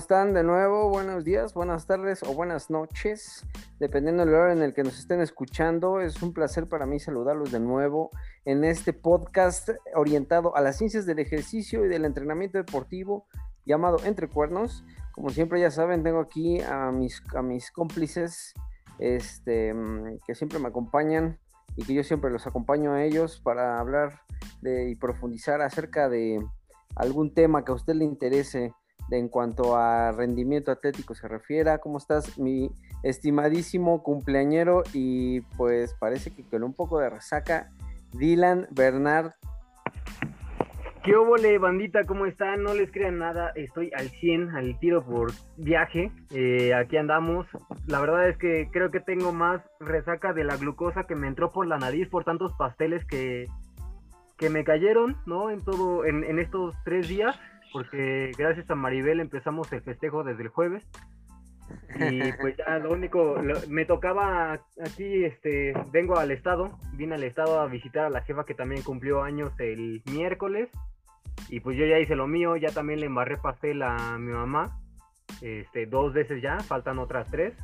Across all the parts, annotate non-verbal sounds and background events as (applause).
¿cómo están? De nuevo, buenos días, buenas tardes o buenas noches, dependiendo del horario en el que nos estén escuchando. Es un placer para mí saludarlos de nuevo en este podcast orientado a las ciencias del ejercicio y del entrenamiento deportivo llamado Entre Cuernos. Como siempre ya saben, tengo aquí a mis, a mis cómplices este, que siempre me acompañan y que yo siempre los acompaño a ellos para hablar de, y profundizar acerca de algún tema que a usted le interese en cuanto a rendimiento atlético se refiera. ¿Cómo estás, mi estimadísimo cumpleañero? Y pues parece que con un poco de resaca, Dylan Bernard. ¿Qué óvole, bandita? ¿Cómo están? No les crean nada, estoy al 100, al tiro por viaje. Eh, aquí andamos. La verdad es que creo que tengo más resaca de la glucosa que me entró por la nariz por tantos pasteles que, que me cayeron, ¿no? En todo, en estos tres días porque gracias a Maribel empezamos el festejo desde el jueves. Y pues ya lo único, me tocaba aquí, este, vengo al estado, vine al estado a visitar a la jefa que también cumplió años el miércoles. Y pues yo ya hice lo mío, ya también le embarré pastel a mi mamá, este, dos veces ya, faltan otras tres,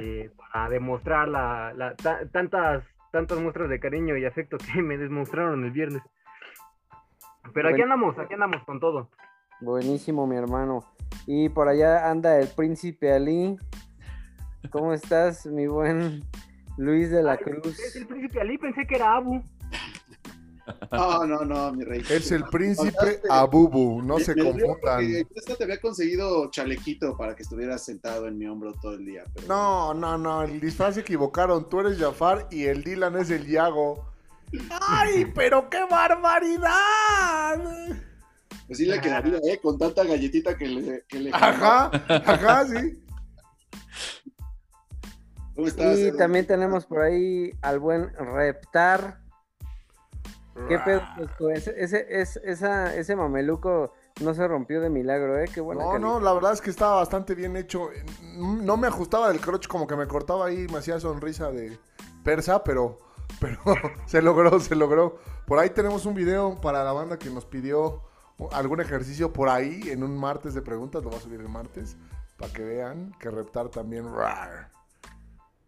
eh, (laughs) para demostrar la, tantas, tantas muestras de cariño y afecto que me demostraron el viernes. Pero aquí andamos, aquí andamos con todo. Buenísimo, mi hermano. Y por allá anda el príncipe Ali. ¿Cómo estás, mi buen Luis de la Cruz? Es el príncipe Ali, pensé que era Abu. No, no, no, mi rey. Es el príncipe Abubu, no se confundan. Yo te había conseguido chalequito para que estuvieras sentado en mi hombro todo el día. No, no, no, el disfraz se equivocaron. Tú eres Jafar y el Dylan es el Yago. ¡Ay, pero qué barbaridad! Pues sí le quedaría, ¿eh? Con tanta galletita que le... Que ajá, ajá, sí. ¿Cómo estás? Y también tenemos por ahí al buen Reptar. ¿Qué pedo? Ese, ese, esa, ese mameluco no se rompió de milagro, ¿eh? Qué bueno. No, no, la verdad es que estaba bastante bien hecho. No me ajustaba del crotch, como que me cortaba ahí, me hacía sonrisa de persa, pero pero (laughs) se logró, se logró. Por ahí tenemos un video para la banda que nos pidió algún ejercicio por ahí en un martes de preguntas, lo va a subir el martes, para que vean que reptar también.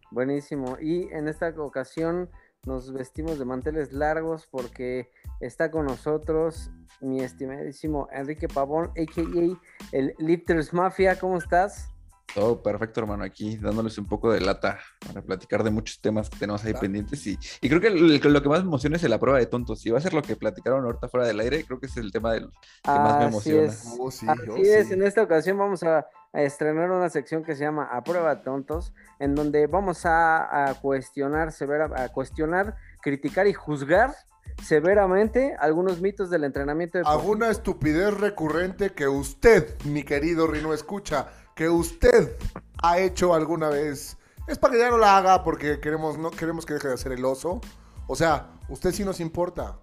Buenísimo. Y en esta ocasión nos vestimos de manteles largos porque está con nosotros mi estimadísimo Enrique Pavón, a.k.a. el Lifters Mafia. ¿Cómo estás? Todo perfecto, hermano, aquí dándoles un poco de lata para platicar de muchos temas que tenemos ahí pendientes. Y, y creo que lo, que más me emociona es la prueba de tontos. Y va a ser lo que platicaron ahorita fuera del aire, creo que es el tema del, que más me emociona. Es. Oh, sí, Así oh, es, en esta ocasión vamos a, estrenar una sección que se llama A prueba de tontos, en donde vamos a, cuestionar, a cuestionar, criticar y juzgar severamente algunos mitos del entrenamiento. Alguna estupidez recurrente que usted, mi querido Rino, escucha que usted ha hecho alguna vez. Es para que ya no la haga porque queremos, no, queremos que deje de hacer el oso. O sea, usted sí nos importa.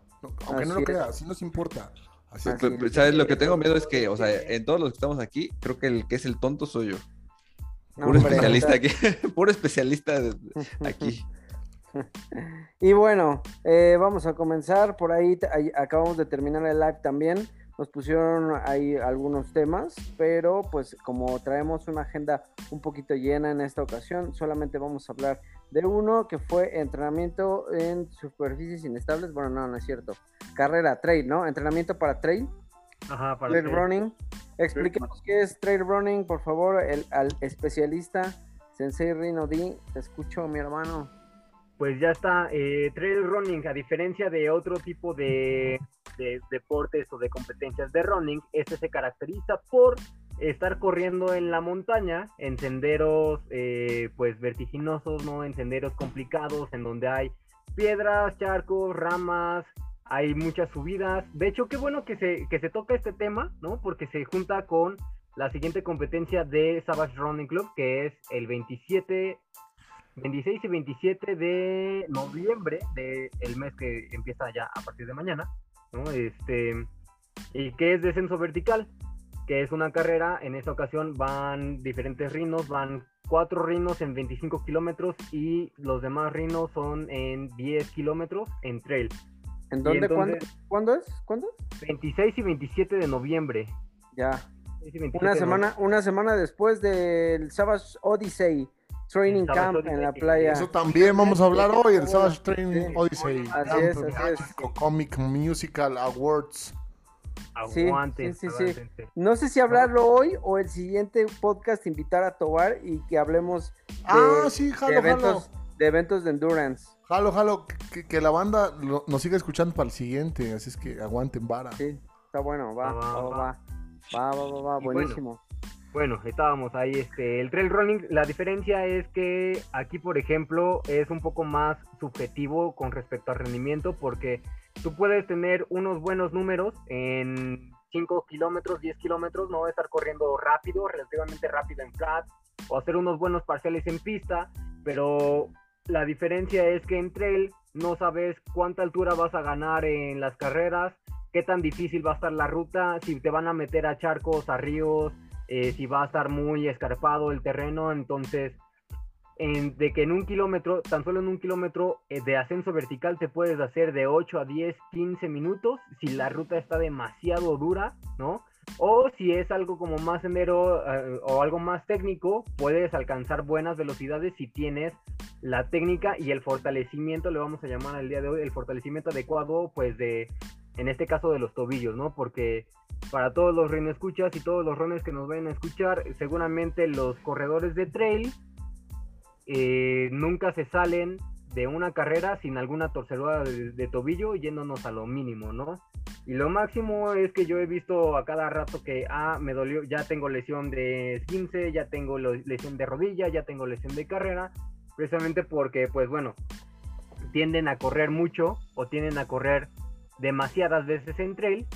aunque no lo crea, sí nos importa. Así que, ¿Sabes? Lo que tengo miedo es que, o sea, en todos los que estamos aquí, creo que el que es el tonto soy yo. (laughs) (laughs) puro especialista aquí. puro especialista aquí. Y bueno, eh, vamos a comenzar. Por ahí acabamos de terminar el live también nos pusieron ahí algunos temas, pero pues como traemos una agenda un poquito llena en esta ocasión, solamente vamos a hablar de uno que fue entrenamiento en superficies inestables. Bueno, no, no es cierto. Carrera, trail, ¿no? Entrenamiento para trail. Ajá, para trail running. Expliquemos qué es trail running, por favor, el, al especialista Sensei Rino D. Te escucho, mi hermano pues ya está. Eh, trail running, a diferencia de otro tipo de, deportes o de competencias de running, este se caracteriza por estar corriendo en la montaña, en senderos eh, pues vertiginosos, ¿no? En senderos complicados, en donde hay piedras, charcos, ramas, hay muchas subidas. De hecho, qué bueno que se, que se toca este tema, ¿no? Porque se junta con la siguiente competencia de Savage Running Club, que es el 27 26 y 27 de noviembre del mes que empieza ya a partir de mañana, ¿no? Este, y que es descenso vertical, que es una carrera, en esta ocasión van diferentes rinos, van cuatro rinos en 25 kilómetros y los demás rinos son en 10 kilómetros en trail. ¿En dónde? ¿Cuándo, ¿Cuándo es? ¿Cuándo? 26 y 27 de noviembre. Ya. Sí, sí, 27 Una de semana, una semana después del Savage Odyssey Training Savage Camp Odyssey, en la playa. Eso también vamos a hablar hoy, el Savage Sí. Training Odyssey. Así es, así es. Comic Musical Awards. Sí, Aguanten, sí, sí, sí. No sé si hablarlo hoy o el siguiente podcast invitar a Tobar y que hablemos de, Ah, sí, de jalo, jalo. eventos, de eventos de endurance. Jalo, jalo. Que, que la banda lo- nos siga escuchando para el siguiente, así es que aguanten vara. Sí, está bueno, va, Va, va, va, va, va. va, va, va, va, Y bueno, buenísimo. Bueno, estábamos ahí, este, el trail running, la diferencia es que aquí, por ejemplo, es un poco más subjetivo con respecto al rendimiento, porque tú puedes tener unos buenos números en 5 kilómetros, 10 kilómetros, no estar corriendo rápido, relativamente rápido en flat, o hacer unos buenos parciales en pista, pero la diferencia es que en trail no sabes cuánta altura vas a ganar en las carreras, qué tan difícil va a estar la ruta, si te van a meter a charcos, a ríos, eh, si va a estar muy escarpado el terreno, entonces en- de que en un kilómetro, tan solo en un kilómetro eh, de ascenso vertical te puedes hacer de 8 a 10, 15 minutos si la ruta está demasiado dura, ¿no? O si es algo como más sendero eh, o algo más técnico, puedes alcanzar buenas velocidades si tienes la técnica y el fortalecimiento, le vamos a llamar al día de hoy, el fortalecimiento adecuado, pues de, en este caso de los tobillos, ¿no? Porque para todos los escuchas y todos los rones que nos vayan a escuchar, seguramente los corredores de trail eh, nunca se salen de una carrera sin alguna torcedura de, de tobillo yéndonos a lo mínimo, ¿no? Y lo máximo es que yo he visto a cada rato que, ah, me dolió, ya tengo lesión de esguince, ya tengo lesión de rodilla, ya tengo lesión de carrera, precisamente porque, pues bueno, tienden a correr mucho o tienden a correr demasiadas veces en trail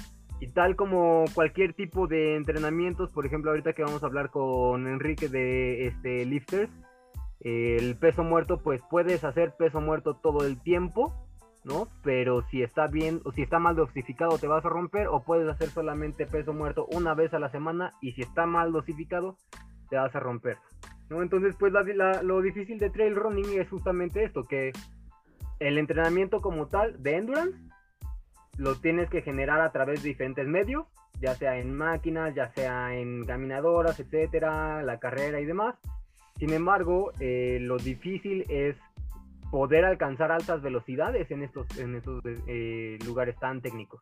y tal como cualquier tipo de entrenamientos, por ejemplo, ahorita que vamos a hablar con Enrique de este lifters, el peso muerto, pues puedes hacer peso muerto todo el tiempo, ¿no? Pero si está bien o si está mal dosificado te vas a romper o puedes hacer solamente peso muerto una vez a la semana y si está mal dosificado te vas a romper, ¿no? Entonces, pues la- la- lo difícil de trail running es justamente esto, que el entrenamiento como tal de endurance lo tienes que generar a través de diferentes medios, ya sea en máquinas, ya sea en caminadoras, etcétera, la carrera y demás. Sin embargo, eh, lo difícil es poder alcanzar altas velocidades en estos, en estos eh, lugares tan técnicos.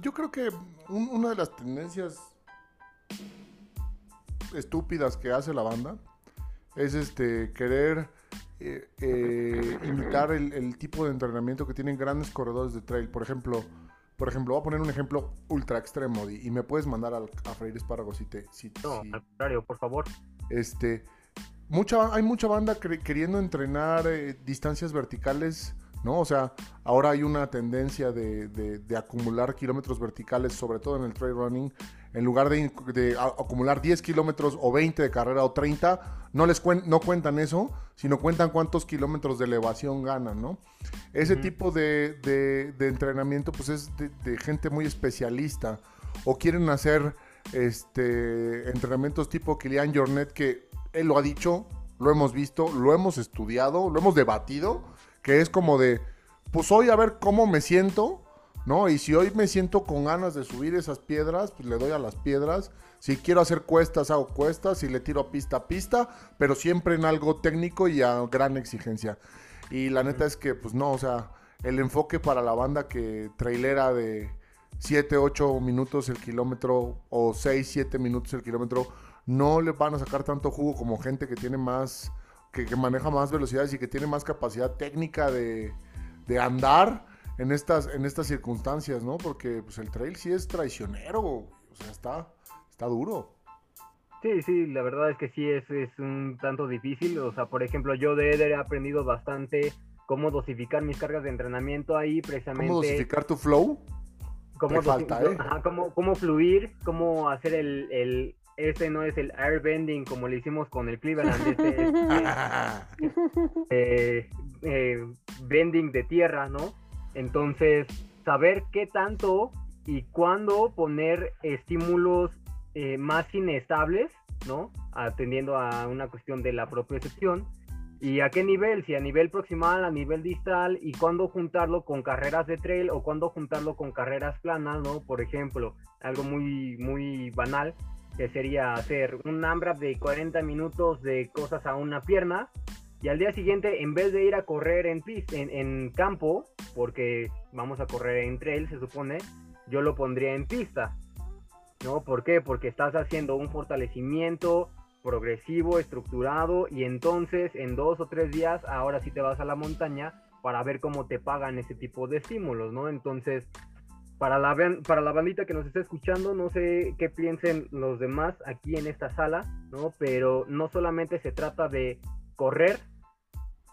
Yo creo que un- una de las tendencias estúpidas que hace la banda es este querer eh, eh, imitar el, el tipo de entrenamiento que tienen grandes corredores de trail. Por ejemplo, por ejemplo, voy a poner un ejemplo ultra extremo Di, y me puedes mandar al- a freír espárragos si te si- No, si- al contrario, por favor. este, mucha, hay mucha banda queriendo entrenar eh, distancias verticales, ¿no? O sea, ahora hay una tendencia de, de- de acumular kilómetros verticales, sobre todo en el trail running. En lugar de, de acumular 10 kilómetros o 20 de carrera o 30, no les cuen- no cuentan eso, sino cuentan cuántos kilómetros de elevación ganan, ¿no? Ese Ujú. tipo de, de- de entrenamiento, pues es de, de gente muy especialista. O quieren hacer este entrenamientos tipo Kilian Jornet, que él lo ha dicho, lo hemos visto, lo hemos estudiado, lo hemos debatido, que es como de, pues hoy a ver cómo me siento, ¿no? Y si hoy me siento con ganas de subir esas piedras, pues le doy a las piedras. Si quiero hacer cuestas, hago cuestas. Si le tiro pista, a pista. Pero siempre en algo técnico y a gran exigencia. Y la neta es que, pues no, o sea, el enfoque para la banda que trailera de 7, 8 minutos el kilómetro o 6, 7 minutos el kilómetro, no le van a sacar tanto jugo como gente que tiene más, que, que maneja más velocidades y que tiene más capacidad técnica de, de andar en estas, en estas circunstancias, ¿no? Porque pues el trail sí es traicionero, o sea, está, está duro. Sí, sí, la verdad es que sí es, es un tanto difícil. O sea, por ejemplo, yo de Eder he aprendido bastante cómo dosificar mis cargas de entrenamiento ahí, precisamente. ¿Cómo dosificar tu flow? cómo, falta, ¿eh? ajá, cómo, cómo fluir, cómo hacer el, el, este no es el airbending como le hicimos con el Cleveland, este es (laughs) eh, eh, bending de tierra, ¿no? Entonces, saber qué tanto y cuándo poner estímulos eh, más inestables, ¿no? Atendiendo a una cuestión de la propia excepción ¿Y a qué nivel? Si a nivel proximal, a nivel distal, y cuándo juntarlo con carreras de trail o cuándo juntarlo con carreras planas, ¿no? Por ejemplo, algo muy, muy banal, que sería hacer un AMRAP de 40 minutos de cosas a una pierna, y al día siguiente, en vez de ir a correr en, en, en campo, porque vamos a correr en trail, se supone, yo lo pondría en pista. ¿No? ¿Por qué? Porque estás haciendo un fortalecimiento progresivo, estructurado y entonces en dos o tres días ahora sí te vas a la montaña para ver cómo te pagan ese tipo de estímulos, ¿no? Entonces, para la, para la bandita que nos está escuchando, no sé qué piensen los demás aquí en esta sala, ¿no? Pero no solamente se trata de correr,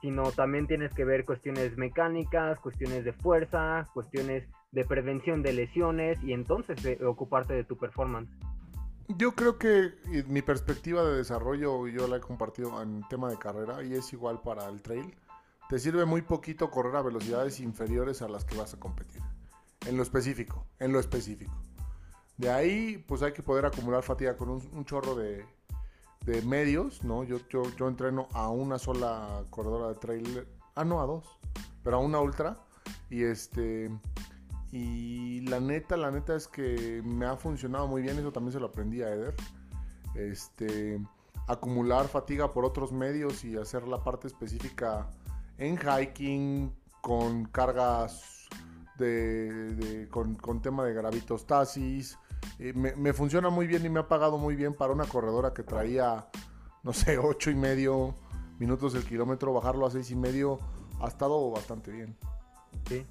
sino también tienes que ver cuestiones mecánicas, cuestiones de fuerza, cuestiones de prevención de lesiones y entonces de ocuparte de tu performance. Yo creo que mi perspectiva de desarrollo yo la he compartido en tema de carrera y es igual para el trail. Te sirve muy poquito correr a velocidades inferiores a las que vas a competir. En lo específico, en lo específico. De ahí, pues hay que poder acumular fatiga con un, chorro de, de, medios, ¿no? Yo, yo, yo entreno a una sola corredora de trail, ah, no, a dos, pero a una ultra. Y este, y la neta, la neta es que me ha funcionado muy bien. Eso también se lo aprendí a Eder. Este, acumular fatiga por otros medios y hacer la parte específica en hiking con cargas de, con, tema de gravitostasis. Eh, me, me, funciona muy bien y me ha pagado muy bien para una corredora que traía, no sé, (laughs) ocho y medio minutos el kilómetro, bajarlo a seis y medio ha estado bastante bien. Sí.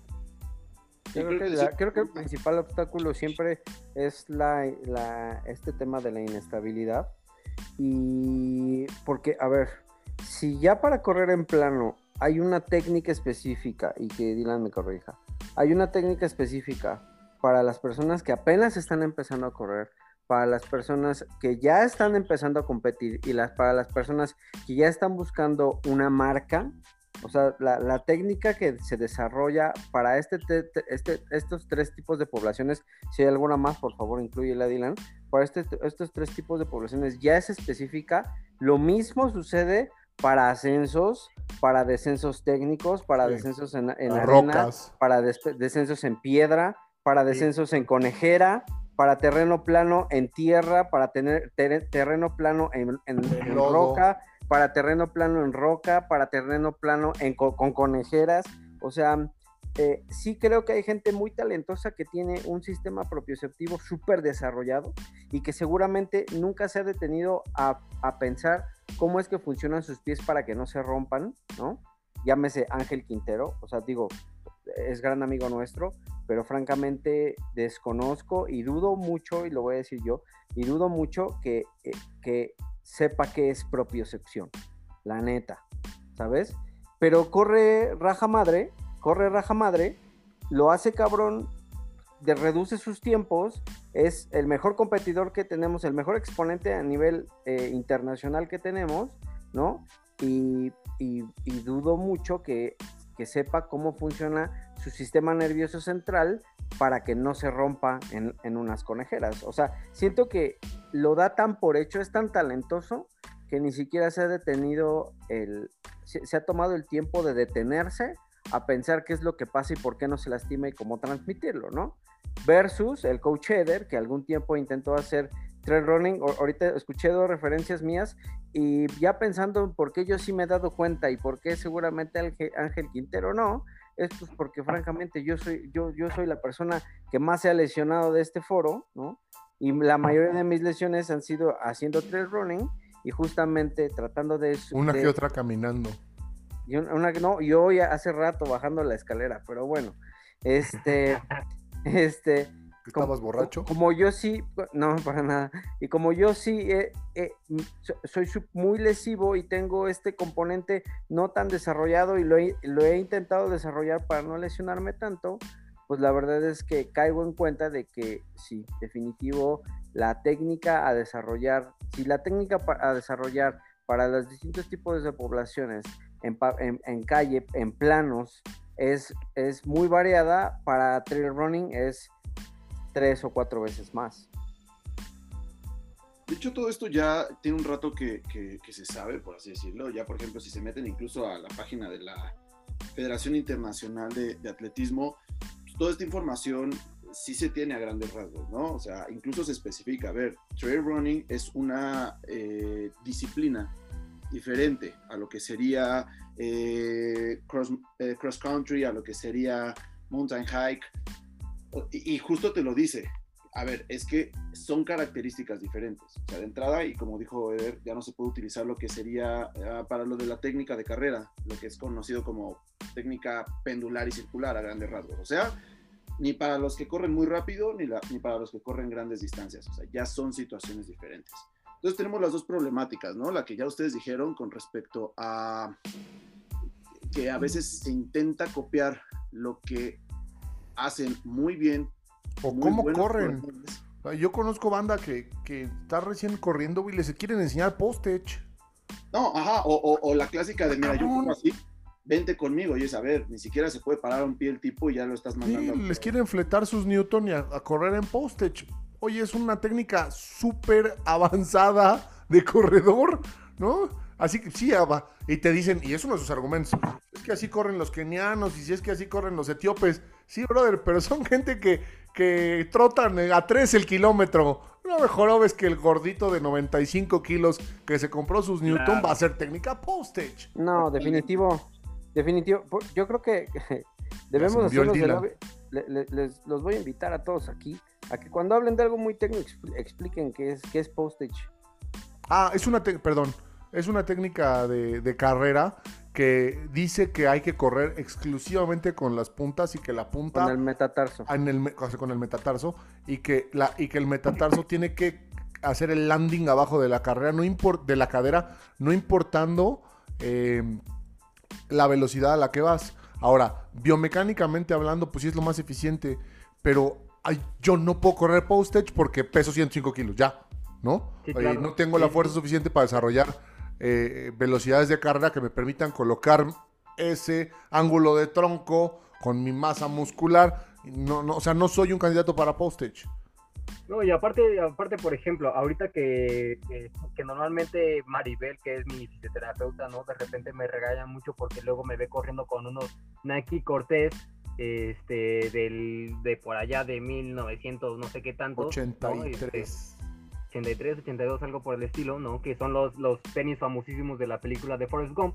Creo, que el principal obstáculo siempre es la, este tema de la inestabilidad. Y porque, a ver, si ya para correr en plano hay una técnica específica, y que Dylan me corrija, hay una técnica específica para las personas que apenas están empezando a correr, para las personas que ya están empezando a competir y las, para las personas que ya están buscando una marca, o sea, la, técnica que se desarrolla para este, este, estos tres tipos de poblaciones, si hay alguna más, por favor, incluye la Dylan. Para este, estos tres tipos de poblaciones ya es específica. Lo mismo sucede para ascensos, para descensos técnicos, para descensos en, en arena, para descensos en piedra, para descensos en conejera, para terreno plano en tierra, para tener terreno plano en, en roca para terreno plano en roca, para terreno plano en, con conejeras. O sea, eh, sí creo que hay gente muy talentosa que tiene un sistema propioceptivo súper desarrollado y que seguramente nunca se ha detenido a, a, pensar cómo es que funcionan sus pies para que no se rompan, ¿no? Llámese Ángel Quintero, o sea, digo, es gran amigo nuestro, pero francamente desconozco y dudo mucho, y lo voy a decir yo, y dudo mucho que, eh, que sepa que es propiocepción, la neta, ¿sabes? Pero corre raja madre, corre raja madre, lo hace cabrón, de, reduce sus tiempos, es el mejor competidor que tenemos, el mejor exponente a nivel eh, internacional que tenemos, ¿no? Y, dudo mucho que, que sepa cómo funciona su sistema nervioso central para que no se rompa en, unas conejeras. O sea, siento que lo da tan por hecho, es tan talentoso que ni siquiera se ha detenido el, se, ha tomado el tiempo de detenerse a pensar qué es lo que pasa y por qué no se lastima y cómo transmitirlo, ¿no? Versus el coach Eder, que algún tiempo intentó hacer trail running, ahorita escuché dos referencias mías y ya pensando en por qué yo sí me he dado cuenta y por qué seguramente Ángel Quintero no, es pues porque francamente yo soy, yo, yo soy la persona que más se ha lesionado de este foro, ¿no? Y la mayoría de mis lesiones han sido haciendo trail running y justamente tratando de... Una que otra caminando. Y una, no, yo hoy hace rato bajando la escalera, pero bueno, este, (laughs) este, ¿Estabas borracho? Como yo sí, no, (laughs) para nada. Y como yo sí soy muy lesivo y tengo este componente no tan desarrollado y lo he, lo he intentado desarrollar para no lesionarme tanto, pues la verdad es que caigo en cuenta de que sí, definitivo, la técnica a desarrollar, si la técnica a desarrollar para los distintos tipos de poblaciones en, en, en calle, en planos, es, es muy variada, para trail running es tres o cuatro veces más. De hecho, todo esto ya tiene un rato que, se sabe, por así decirlo. Ya, por ejemplo, si se meten incluso a la página de la Federación Internacional de, Atletismo, toda esta información sí se tiene a grandes rasgos, ¿no? O sea, incluso se especifica, a ver, trail running es una eh, disciplina diferente a lo que sería eh, eh, cross, country, a lo que sería mountain hike. Y, justo te lo dice. A ver, es que son características diferentes. O sea, de entrada, y como dijo Eder, ya no se puede utilizar lo que sería uh, para lo de la técnica de carrera, lo que es conocido como técnica pendular y circular a grandes rasgos. O sea, ni para los que corren muy rápido, ni, ni para los que corren grandes distancias. O sea, ya son situaciones diferentes. Entonces tenemos las dos problemáticas, ¿no? La que ya ustedes dijeron con respecto a que a veces se intenta copiar lo que hacen muy bien. O muy cómo corren. Yo conozco banda que, que está recién corriendo y les quieren enseñar postage. No, ajá, o, o, o la clásica de, mira, yo como así, vente conmigo. Y es, a ver, ni siquiera se puede parar un pie el tipo y ya lo estás mandando. Sí, les quieren fletar sus Newton y a, a correr en postage. Oye, es una técnica súper avanzada de corredor, ¿no? Así que sí, Abba. Y te dicen, y es uno de sus argumentos, es que así corren los kenianos y si es que así corren los etíopes. Sí, brother, pero son gente que, que trotan a 3 el kilómetro. No mejor ves que el gordito de 95 kilos que se compró sus Newton claro. va a hacer técnica postage. No, definitivo. Definitivo. Yo creo que (laughs) debemos hacerlos de les, les, los voy a invitar a todos aquí a que cuando hablen de algo muy técnico expliquen qué es, qué es postage. Ah, es una, perdón, es una técnica de, de, carrera que dice que hay que correr exclusivamente con las puntas y que la punta... Con el metatarso. En el, con el metatarso y que, la, y que el metatarso tiene que hacer el landing abajo de la carrera, no import, de la cadera, no importando eh, la velocidad a la que vas. Ahora, biomecánicamente hablando, pues sí es lo más eficiente, pero ay, yo no puedo correr postage porque peso 105 kilos, ya, ¿no? Sí, claro. eh, no tengo sí. la fuerza suficiente para desarrollar eh, velocidades de carrera que me permitan colocar ese ángulo de tronco con mi masa muscular. No, no, o sea, no soy un candidato para postage. No, y aparte, aparte, por ejemplo, ahorita que, que, que, normalmente Maribel, que es mi fisioterapeuta, ¿no? De repente me regaña mucho porque luego me ve corriendo con unos Nike Cortés este, del, de por allá de 1900, no sé qué tanto. 83. ¿no? Este, 83, 82, algo por el estilo, ¿no? Que son los, los tenis famosísimos de la película de Forrest Gump.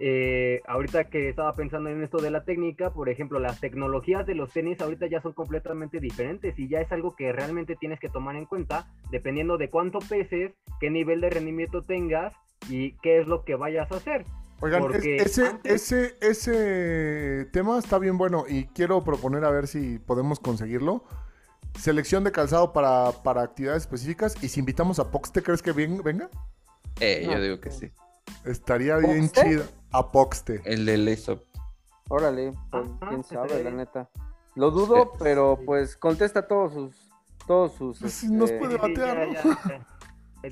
Eh, ahorita que estaba pensando en esto de la técnica, por ejemplo, las tecnologías de los tenis ahorita ya son completamente diferentes y ya es algo que realmente tienes que tomar en cuenta dependiendo de cuánto peses, qué nivel de rendimiento tengas y qué es lo que vayas a hacer. Oigan, ese, antes... ese, ese tema está bien bueno y quiero proponer a ver si podemos conseguirlo. Selección de calzado para, para actividades específicas y si invitamos a Pox, ¿te crees que bien, venga? Eh, no. yo digo que sí. Estaría bien chido. A Poxte. El de Laysop. Órale, pues, quién sabe, la neta. Lo dudo, sí. (laughs) pero pues contesta todos sus. Todos sus. Pues, este... Nos puede batear, ¿no?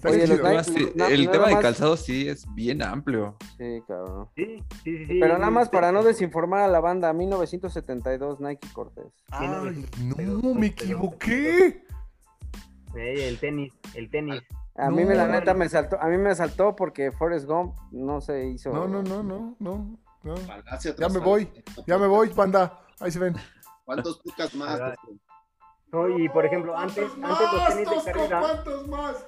Oye, los Nike, sí, no, el no tema de más... calzado sí es bien amplio. Sí, cabrón. Sí, sí, sí. Pero nada más para no desinformar a la banda, 1972 Nike Cortés. Ay, no, me equivoqué. Sí, el tenis, el tenis. A mí me la neta me saltó, a mí me saltó porque Forrest Gump no se hizo. No, no, no, no, no. no. Ya me voy, ya me voy, banda. Ahí se ven. ¿Cuántos picas más? No, y por ejemplo, antes, antes los tenis de carrera. ¿Cuántos más?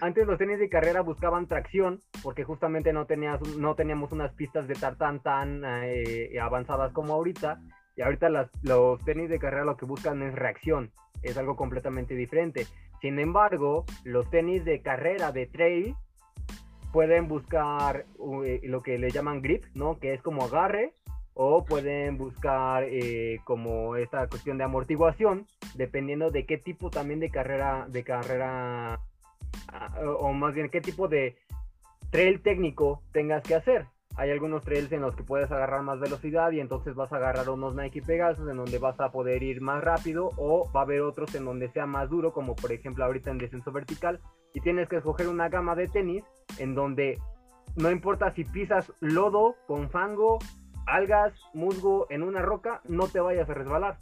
Antes los tenis de carrera buscaban tracción porque justamente no, tenías, no teníamos unas pistas de tartán tan eh, avanzadas como ahorita. Y ahorita las, los tenis de carrera lo que buscan es reacción. Es algo completamente diferente. Sin embargo, los tenis de carrera de trail pueden buscar uh, lo que le llaman grip, ¿no? Que es como agarre, o pueden buscar eh, como esta cuestión de amortiguación, dependiendo de qué tipo también de carrera, de carrera, o más bien qué tipo de trail técnico tengas que hacer. Hay algunos trails en los que puedes agarrar más velocidad y entonces vas a agarrar unos Nike Pegasus en donde vas a poder ir más rápido o va a haber otros en donde sea más duro, como por ejemplo ahorita en descenso vertical y tienes que escoger una gama de tenis en donde no importa si pisas lodo con fango, algas, musgo en una roca, no te vayas a resbalar.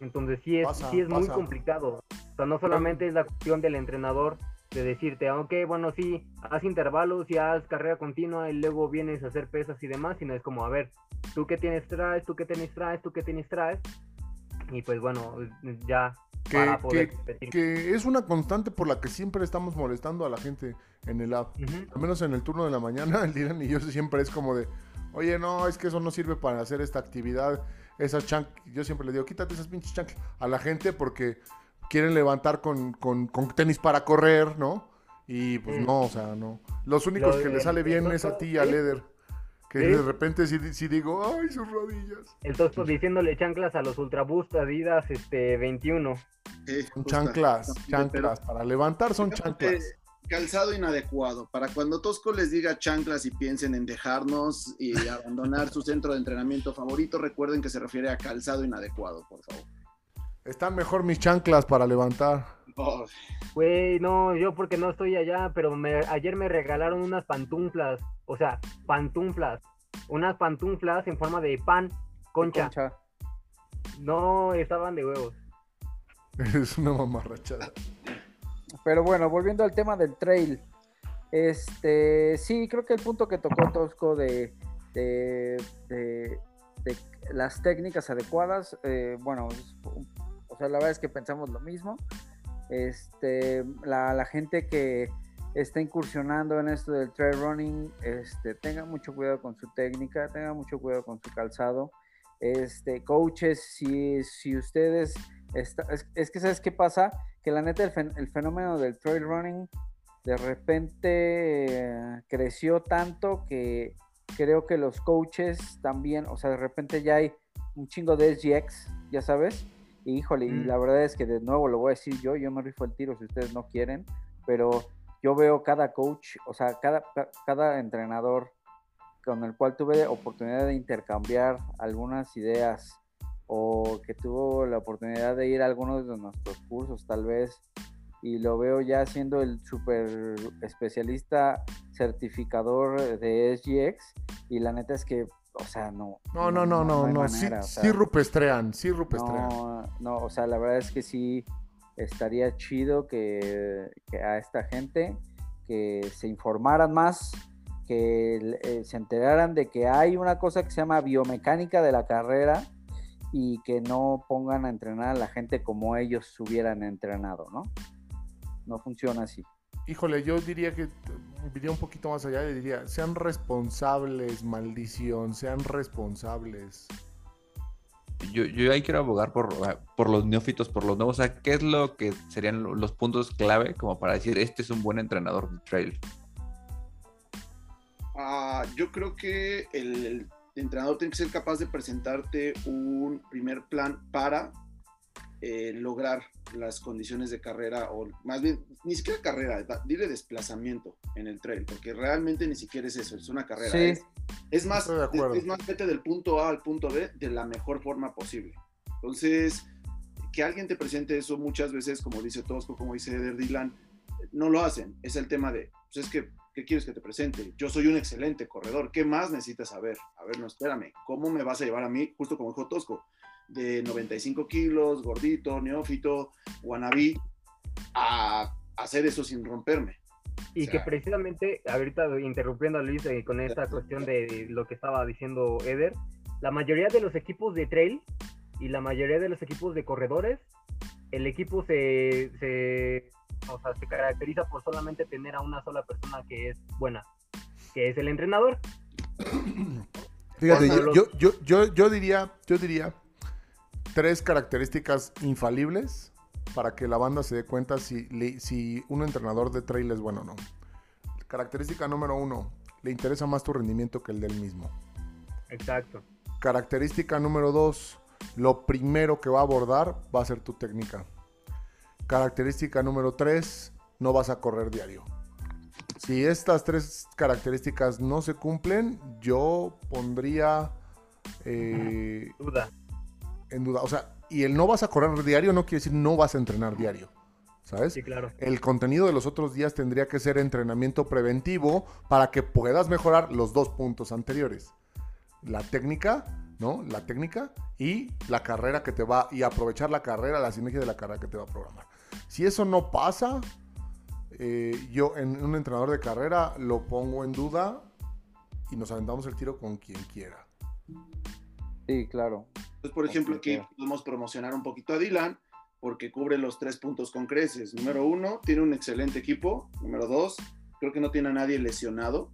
Entonces sí es, pasa, sí es muy complicado. O sea, no solamente es la cuestión del entrenador de decirte, ok, bueno, sí, haz intervalos y haz carrera continua y luego vienes a hacer pesas y demás, sino es como, a ver, tú qué tienes traes, tú qué tienes traes, tú qué tienes traes, y pues bueno, ya que, para poder que, que, es una constante por la que siempre estamos molestando a la gente en el app. Al menos en el turno de la mañana, el (laughs) Dylan y yo siempre es como de, oye, no, es que eso no sirve para hacer esta actividad. Esas chank, yo siempre le digo, quítate esas pinches chank a la gente porque quieren levantar con, con, tenis para correr, ¿no? Y pues mm. no, o sea, no. Los únicos que le sale bien es a ti y a Leder. Que de repente sí, digo, ay, sus rodillas. Entonces, diciéndole chanclas a los Ultraboost Adidas este, 21. son chanclas, chanclas. para levantar son chanclas. Calzado inadecuado. Para cuando Tosco les diga chanclas y piensen en dejarnos y (laughs) abandonar su centro de entrenamiento favorito, recuerden que se refiere a calzado inadecuado, por favor. Están mejor mis chanclas para levantar. Güey, no, yo porque no estoy allá, pero ayer me regalaron unas pantuflas, o sea, pantuflas, unas pantuflas en forma de pan, concha. No, estaban de huevos. (laughs) Es una mamarrachada. Pero bueno, volviendo al tema del trail. Este, sí, creo que el punto que tocó Tosco de, de, de, las técnicas adecuadas, eh, bueno, o sea, la verdad es que pensamos lo mismo. Este, la, gente que está incursionando en esto del trail running, este, tenga mucho cuidado con su técnica, tenga mucho cuidado con su calzado. Este, coaches, si, si ustedes, está, es, que sabes qué pasa, que la neta el, fenómeno del trail running de repente eh, creció tanto que creo que los coaches también, o sea, de repente ya hay un chingo de SGX, ya sabes, híjole, y mm. la verdad es que de nuevo lo voy a decir yo, yo me rifo el tiro si ustedes no quieren, pero yo veo cada coach, o sea, cada, cada entrenador con el cual tuve oportunidad de intercambiar algunas ideas o que tuvo la oportunidad de ir a algunos de nuestros cursos tal vez y lo veo ya siendo el super especialista certificador de SGX y la neta es que o sea, no. No, no, no, no, no, sí, sí, rupestrean, sí rupestrean. No, no, o sea, la verdad es que sí estaría chido que, a esta gente que se informaran más, que eh, se enteraran de que hay una cosa que se llama biomecánica de la carrera y que no pongan a entrenar a la gente como ellos hubieran entrenado, ¿no? No funciona así. Híjole, yo diría que iría un poquito más allá y diría, sean responsables, maldición, sean responsables. Yo, yo ahí quiero abogar por, ah, por los neófitos, por los nuevos. O sea, ¿qué es lo que serían los puntos clave como para decir, este es un buen entrenador de trail? Ah, yo creo que el entrenador tiene que ser capaz de presentarte un primer plan para eh, lograr las condiciones de carrera, o más bien, ni siquiera carrera, dile desplazamiento en el trail, porque realmente ni siquiera es eso, es una carrera. Es, más, es, más, vete del punto A al punto B de la mejor forma posible. Entonces, que alguien te presente eso muchas veces, como dice Tosco, como dice Eder Dylan, no lo hacen. Es el tema de, pues es que, ¿qué quieres que te presente? Yo soy un excelente corredor, ¿qué más necesitas saber? A ver, no, espérame, ¿cómo me vas a llevar a mí? Justo como dijo Tosco, de 95 kilos, gordito, neófito, wannabe, a hacer eso sin romperme. Y que precisamente, ahorita interrumpiendo a Luis eh, con esta cuestión de lo que estaba diciendo Eder, la mayoría de los equipos de trail y la mayoría de los equipos de corredores, el equipo se, se, o sea, se caracteriza por solamente tener a una sola persona que es buena, que es el entrenador. (coughs) Fíjate, yo, yo, yo, yo, diría, yo diría tres características infalibles para que la banda se dé cuenta si, si un entrenador de trail es bueno o no. Característica número uno, le interesa más tu rendimiento que el del mismo. Exacto. Característica número dos, lo primero que va a abordar va a ser tu técnica. Característica número tres, no vas a correr diario. Si estas tres características no se cumplen, yo pondría... Eh, duda en duda. O sea, y el no vas a correr diario no quiere decir no vas a entrenar diario. ¿Sabes? Sí, claro. El contenido de los otros días tendría que ser entrenamiento preventivo para que puedas mejorar los dos puntos anteriores. La técnica, ¿no? La técnica y la carrera que te va, y aprovechar la carrera, la sinergia de la carrera que te va a programar. Si eso no pasa, eh, yo en un entrenador de carrera lo pongo en duda y nos aventamos el tiro con quien quiera. Sí, claro. Entonces, por ejemplo, aquí podemos promocionar un poquito a Dylan porque cubre los tres puntos con creces. Número uno, tiene un excelente equipo. Número dos, creo que no tiene a nadie lesionado.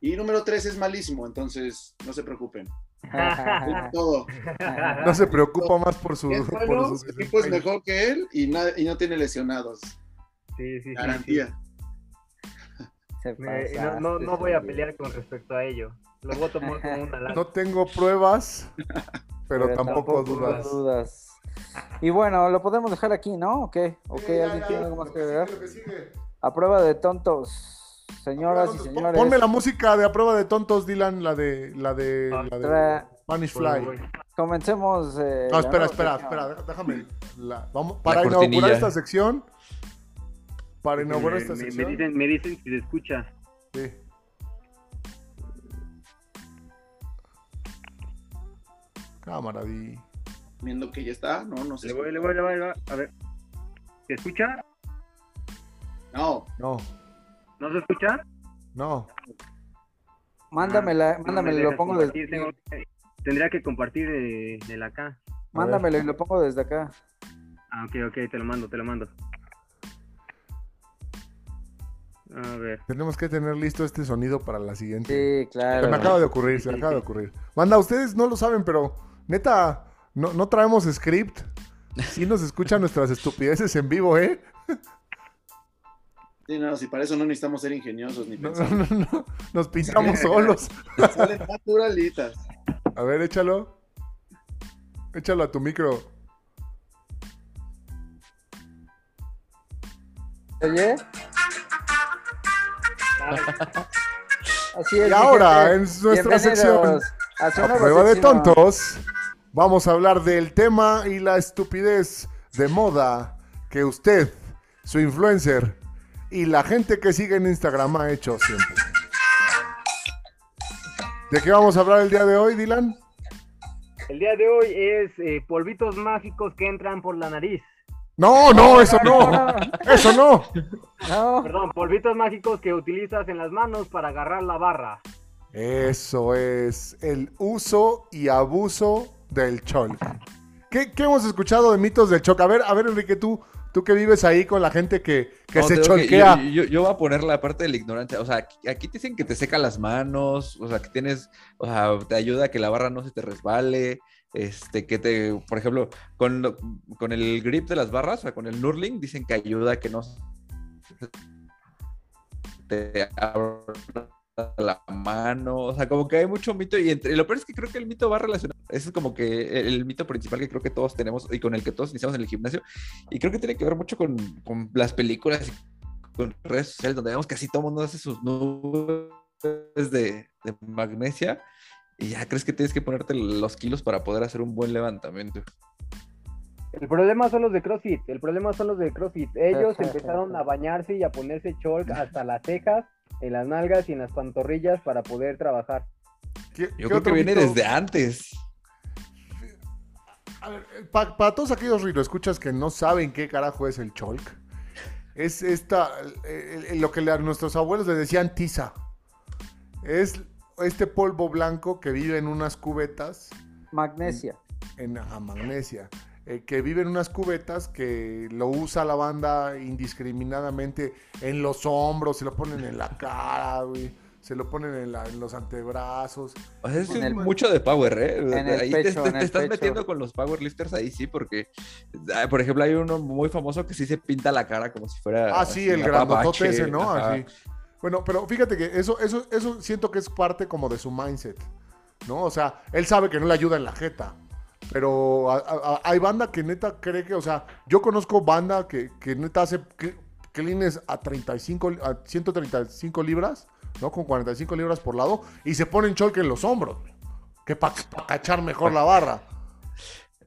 Y número tres es malísimo, entonces no se preocupen. (laughs) Todo. No se preocupa más por su. Es bueno, sus equipo es mejor que él y, y no tiene lesionados. Sí, sí, Garantía. Sí, no, no, no, voy a pelear con respecto a ello. Lo voy a tomar como una No tengo pruebas, pero, tampoco, dudas. dudas. Y bueno, lo podemos dejar aquí, ¿no? ¿O qué? ¿O qué? ¿Alguien tiene algo más que agregar? A prueba de tontos. Señoras y señores. Ponme la música de a prueba de tontos, Dylan, la de la de, la de Spanish Fly. Comencemos. Eh, no, espera, espera, espera, déjame. vamos, para inaugurar esta sección. Para inaugurar esta sección. Me dicen, me dicen si se escucha. Sí. Cámara, di. Viendo que ya está, no, no sé. Le voy, le voy, le voy, a ver. ¿Se escucha? No. No. ¿No se escucha? No. Mándamela, ah, mándamelo, lo pongo desde Tendría que compartir de, la acá. Mándamelo y lo pongo desde acá. Ah, ok, ok, te lo mando, te lo mando. A ver. Tenemos que tener listo este sonido para la siguiente. Sí, claro. Se me acaba de ocurrir, se me acaba de ocurrir. Manda, ustedes no lo saben, pero neta, no, no traemos script. Sí nos escuchan nuestras estupideces en vivo, ¿eh? Sí, no, si para eso no necesitamos ser ingeniosos ni pensar. No, no, no, nos pintamos solos. (laughs) Salen naturalitas. A ver, échalo. Échalo a tu micro. ¿Oye? (laughs) Así es, y ahora, en nuestra sección, a, prueba de tontos, vamos a hablar del tema y la estupidez de moda que usted, su influencer, y la gente que sigue en Instagram ha hecho siempre. ¿De qué vamos a hablar el día de hoy, Dylan? El día de hoy es eh, polvitos mágicos que entran por la nariz. No, no, eso no. Eso no. Perdón, polvitos mágicos que utilizas en las manos para agarrar la barra. Eso es el uso y abuso del cholk. ¿Qué, ¿Qué, hemos escuchado de mitos del choc? A ver, a ver, Enrique, tú, Tú que vives ahí con la gente que, se cholquea. yo, voy a poner la parte de la ignorancia. O sea, aquí te dicen que te seca las manos, o sea, que tienes, o sea, te ayuda a que la barra no se te resbale. Este, que te, por ejemplo, con, con el grip de las barras, o sea, con el Nurling, dicen que ayuda a que no te abra la mano, o sea, como que hay mucho mito y, entre, lo peor es que creo que el mito va relacionado, ese es como que el, mito principal que creo que todos tenemos y con el que todos iniciamos en el gimnasio y creo que tiene que ver mucho con, con las películas y con redes sociales donde vemos que así todo el mundo hace sus nubes de, de magnesia y ya crees que tienes que ponerte los kilos para poder hacer un buen levantamiento. El problema son los de CrossFit, el problema son los de CrossFit. Ellos empezaron a bañarse y a ponerse chalk hasta las cejas en las nalgas y en las pantorrillas para poder trabajar. Yo creo que viene desde antes. A ver, para todos aquellos escuchas que no saben qué carajo es el cholk, es esta, lo que a nuestros abuelos le decían tiza. Es este polvo blanco que vive en unas cubetas. Magnesia. En, en magnesia. Eh, que vive en unas cubetas que lo usa la banda indiscriminadamente en los hombros, se lo ponen en la cara, güey. Se lo ponen en, los antebrazos. O sea, es mucho de power, ¿eh? ahí te, estás metiendo con los powerlifters, ahí sí, porque, ah, por ejemplo, hay uno muy famoso que sí se pinta la cara como si fuera. Ah, sí, el grandotote ese, ¿no? Así. Bueno, pero fíjate que eso, eso, eso siento que es parte como de su mindset, ¿no? O sea, él sabe que no le ayuda en la jeta. Pero hay banda que neta cree que, o sea, yo conozco banda que, que neta hace cleans a 35, a 135 libras, ¿no? Con 45 libras por lado y se ponen cholque en los hombros, que para cachar mejor la barra.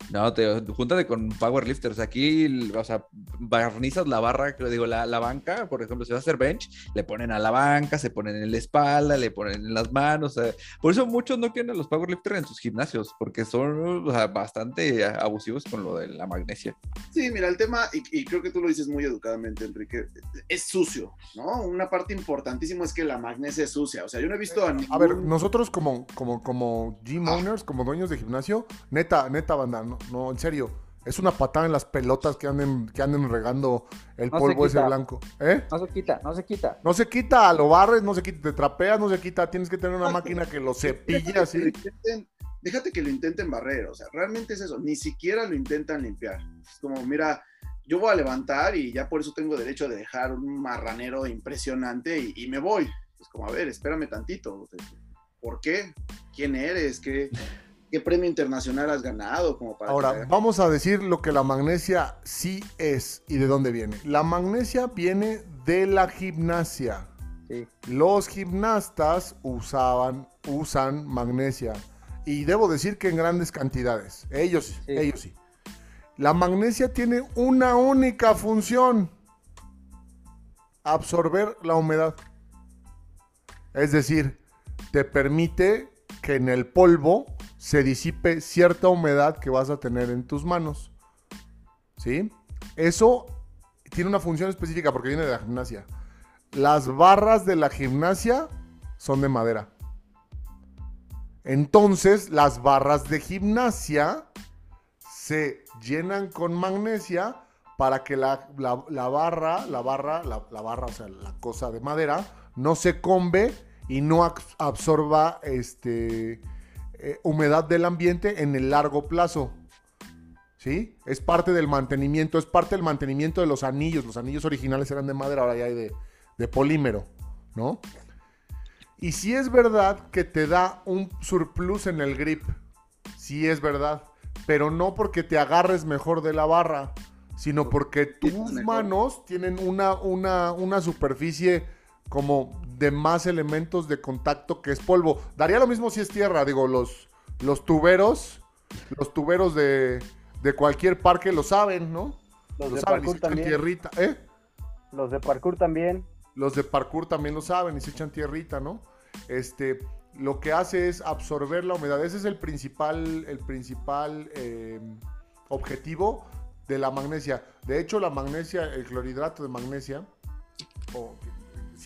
No, te júntate con powerlifters. Aquí, o sea, barnizas la barra, digo, la, la, banca, por ejemplo, si va a hacer bench, le ponen a la banca, se ponen en la espalda, le ponen en las manos. por eso muchos no quieren a los powerlifters en sus gimnasios, porque son bastante abusivos con lo de la magnesia. Sí, mira, el tema, y, creo que tú lo dices muy educadamente, Enrique, es sucio, ¿no? Una parte importantísima es que la magnesia es sucia. O sea, yo no he visto a A ver, nosotros como, como, como gym ah. owners, como dueños de gimnasio, neta, neta, banda, ¿no? no, en serio. Es una patada en las pelotas que anden, que anden regando el polvo ese blanco. ¿Eh? No se quita, no se quita. No se quita, lo barres, no se quita, te trapeas, no se quita. Tienes que tener una máquina que lo cepille así. déjate que lo intenten barrer, o sea, realmente es eso. Ni siquiera lo intentan limpiar. Es como, mira, yo voy a levantar y ya por eso tengo derecho de dejar un marranero impresionante y, y me voy. Es como, a ver, espérame tantito. ¿Por qué? ¿Quién eres? ¿Qué? ¿Qué premio internacional has ganado? Como para Ahora, vamos a decir lo que la magnesia sí es y de dónde viene. La magnesia viene de la gimnasia. Los gimnastas usaban, usan magnesia. Y debo decir que en grandes cantidades. Ellos sí, ellos sí. La magnesia tiene una única función. Absorber la humedad. Es decir, te permite que en el polvo se disipe cierta humedad que vas a tener en tus manos. ¿Sí? Eso tiene una función específica porque viene de la gimnasia. Las barras de la gimnasia son de madera. Entonces, las barras de gimnasia se llenan con magnesia para que la, barra, la barra, la, la, barra, o sea, la cosa de madera, no se combe y no absorba este, eh, humedad del ambiente en el largo plazo. ¿Sí? Es parte del mantenimiento, es parte del mantenimiento de los anillos. Los anillos originales eran de madera, ahora ya hay de, de polímero, ¿no? Y si es verdad que te da un surplus en el grip, sí es verdad, pero no porque te agarres mejor de la barra, sino porque tus manos tienen una, una, una superficie como de más elementos de contacto que es polvo. Daría lo mismo si es tierra, digo, los, los tuberos, los tuberos de, de cualquier parque lo saben, ¿no? Los de parkour también. Tierrita, ¿eh? Los de parkour también. Los de parkour también lo saben y se echan tierrita, ¿no? Este, lo que hace es absorber la humedad. Ese es el principal, el principal eh, objetivo de la magnesia. De hecho, la magnesia, el clorhidrato de magnesia,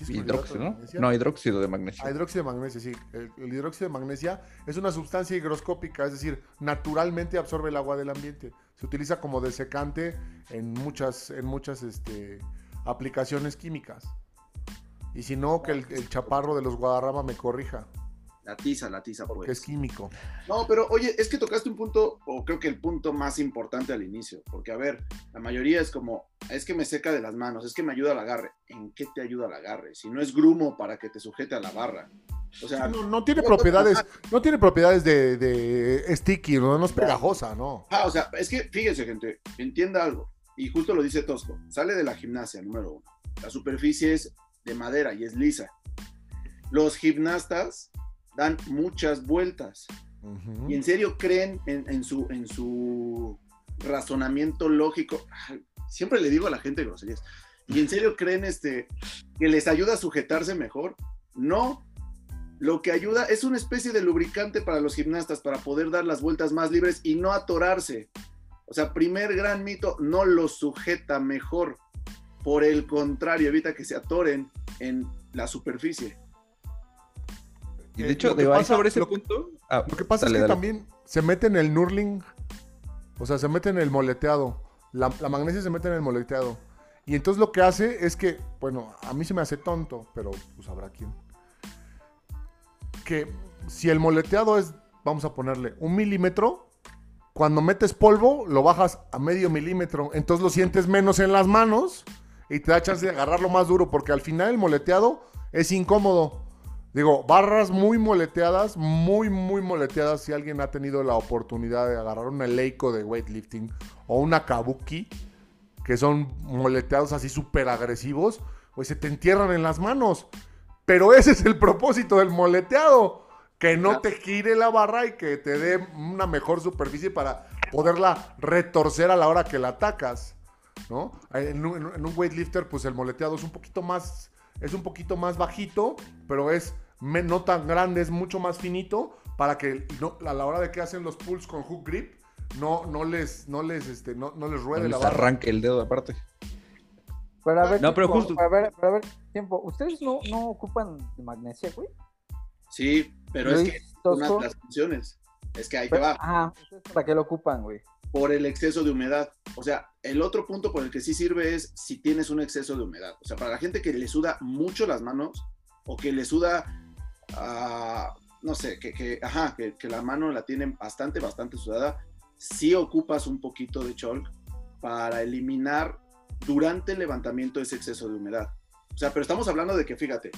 hidróxido, ¿no? hidróxido de magnesio. Ah, hidróxido de magnesio, sí. El, hidróxido de magnesia es una sustancia higroscópica, es decir, naturalmente absorbe el agua del ambiente. Se utiliza como desecante en muchas, en muchas este, aplicaciones químicas. Y si no, que el, el chaparro de los Guadarrama me corrija. La tiza, la tiza, Porque pues. es químico. No, pero oye, es que tocaste un punto, o creo que el punto más importante al inicio, porque a ver, la mayoría es como, es que me seca de las manos, es que me ayuda al agarre. ¿En qué te ayuda al agarre? Si no es grumo para que te sujete a la barra. O sea, no, tiene propiedades, no tiene propiedades de, de sticky, no, no es pegajosa, ¿no? Ah, o sea, es que fíjense, gente, entienda algo, y justo lo dice Tosco, sale de la gimnasia, número uno. La superficie es de madera y es lisa. Los gimnastas dan muchas vueltas. Y en serio creen en, su, en su razonamiento lógico. Siempre le digo a la gente groserías. ¿Y en serio creen este, que les ayuda a sujetarse mejor? No. Lo que ayuda es una especie de lubricante para los gimnastas para poder dar las vueltas más libres y no atorarse. O sea, primer gran mito, no los sujeta mejor. Por el contrario, evita que se atoren en la superficie. Y de hecho, de sobre ese punto. Ah, lo que pasa es que también se mete en el nurling. O sea, se mete en el moleteado. La, magnesia se mete en el moleteado. Y entonces lo que hace es que, bueno, a mí se me hace tonto, pero pues habrá quien. Que si el moleteado es, vamos a ponerle, un milímetro, cuando metes polvo, lo bajas a medio milímetro. Entonces lo sientes menos en las manos y te da chance de agarrarlo más duro, porque al final el moleteado es incómodo. Digo, barras muy moleteadas, muy, muy moleteadas. Si alguien ha tenido la oportunidad de agarrar un Eleiko de weightlifting o una Kabuki, que son moleteados así súper agresivos, pues se te entierran en las manos. Pero ese es el propósito del moleteado. Que no te gire la barra y que te dé una mejor superficie para poderla retorcer a la hora que la atacas, ¿no? En un, en un weightlifter, pues el moleteado es un poquito más, es un poquito más bajito, pero es no tan grande, es mucho más finito para que no- a la hora de que hacen los pulls con hook grip, no, no les, no les, este, no, no les No ruede la les barra. arranque el dedo aparte. Pero a ver, No, pero tiempo, justo- A ver, pero a ver, tiempo. ¿Ustedes no, no ocupan magnesia, güey? Sí, pero es que una de las funciones es que ahí te va. Ajá, ¿ustedes para qué lo ocupan, güey? por el exceso de humedad. O sea, el otro punto por el que sí sirve es si tienes un exceso de humedad. O sea, para la gente que le suda mucho las manos o que le suda, ah, no sé, que, que- ajá, que, que la mano la tienen bastante, bastante sudada, sí ocupas un poquito de chalk para eliminar durante el levantamiento ese exceso de humedad. O sea, pero estamos hablando de que, fíjate,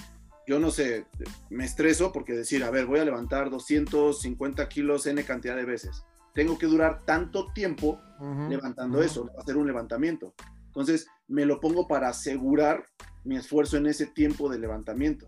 yo no sé, me estreso porque decir, a ver, voy a levantar 250 kilos N cantidad de veces. Tengo que durar tanto tiempo levantando eso, hacer un levantamiento. Entonces, me lo pongo para asegurar mi esfuerzo en ese tiempo de levantamiento.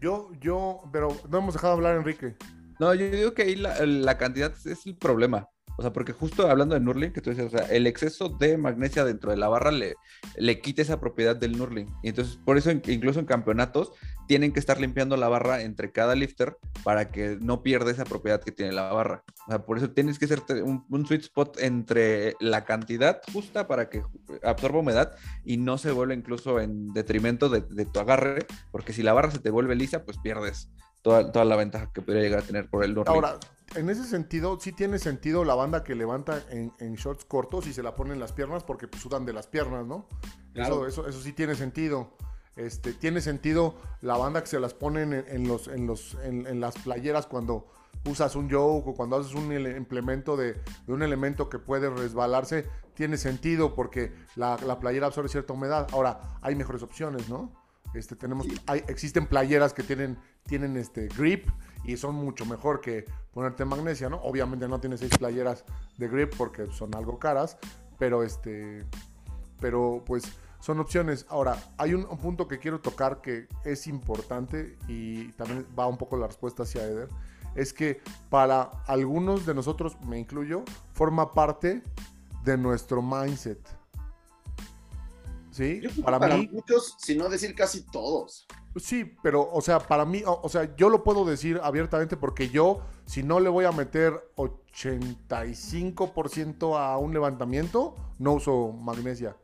Yo, yo, pero no hemos dejado hablar, Enrique. No, yo digo que ahí la, la cantidad es el problema. O sea, porque justo hablando de Nurling, que tú sea, el exceso de magnesia dentro de la barra le, le quita esa propiedad del Nurling. Y entonces, por eso, in- incluso en campeonatos, tienen que estar limpiando la barra entre cada lifter para que no pierda esa propiedad que tiene la barra. O sea, por eso tienes que hacer un, sweet spot entre la cantidad justa para que absorba humedad y no se vuelva incluso en detrimento de, de tu agarre, porque si la barra se te vuelve lisa, pues pierdes toda, toda la ventaja que podría llegar a tener por el Nurling. Ahora, en ese sentido, sí tiene sentido la banda que levanta en, en shorts cortos y se la pone en las piernas porque pues, sudan de las piernas, ¿no? Claro. Eso, eso, eso sí tiene sentido. Este, tiene sentido la banda que se las ponen en, en los, en, los, en, en las playeras cuando usas un yoke o cuando haces un implemento de, de un elemento que puede resbalarse, tiene sentido porque la, la playera absorbe cierta humedad. Ahora, hay mejores opciones, ¿no? Este, tenemos, hay, existen playeras que tienen, tienen este grip y son mucho mejor que ponerte magnesia, ¿no? Obviamente no tienes seis playeras de grip porque son algo caras, pero este, pero pues son opciones. Ahora, hay un, un punto que quiero tocar que es importante y también va un poco la respuesta hacia Eder, es que para algunos de nosotros, me incluyo, forma parte de nuestro mindset. ¿Sí? Yo Para, para, mí, muchos, si no decir casi todos. Sí, pero, o sea, para mí, o, o sea, yo lo puedo decir abiertamente porque yo, si no le voy a meter 85% a un levantamiento, no uso magnesia.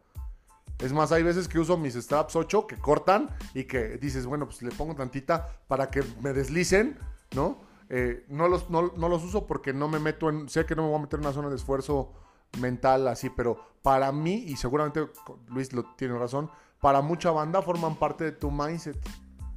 Es más, hay veces que uso mis straps 8 que cortan y que dices, bueno, pues le pongo tantita para que me deslicen, ¿no? Eh, no, los, no, no los uso porque no me meto en, sé que no me voy a meter en una zona de esfuerzo mental así, pero para mí, y seguramente Luis lo tiene razón, para mucha banda forman parte de tu mindset,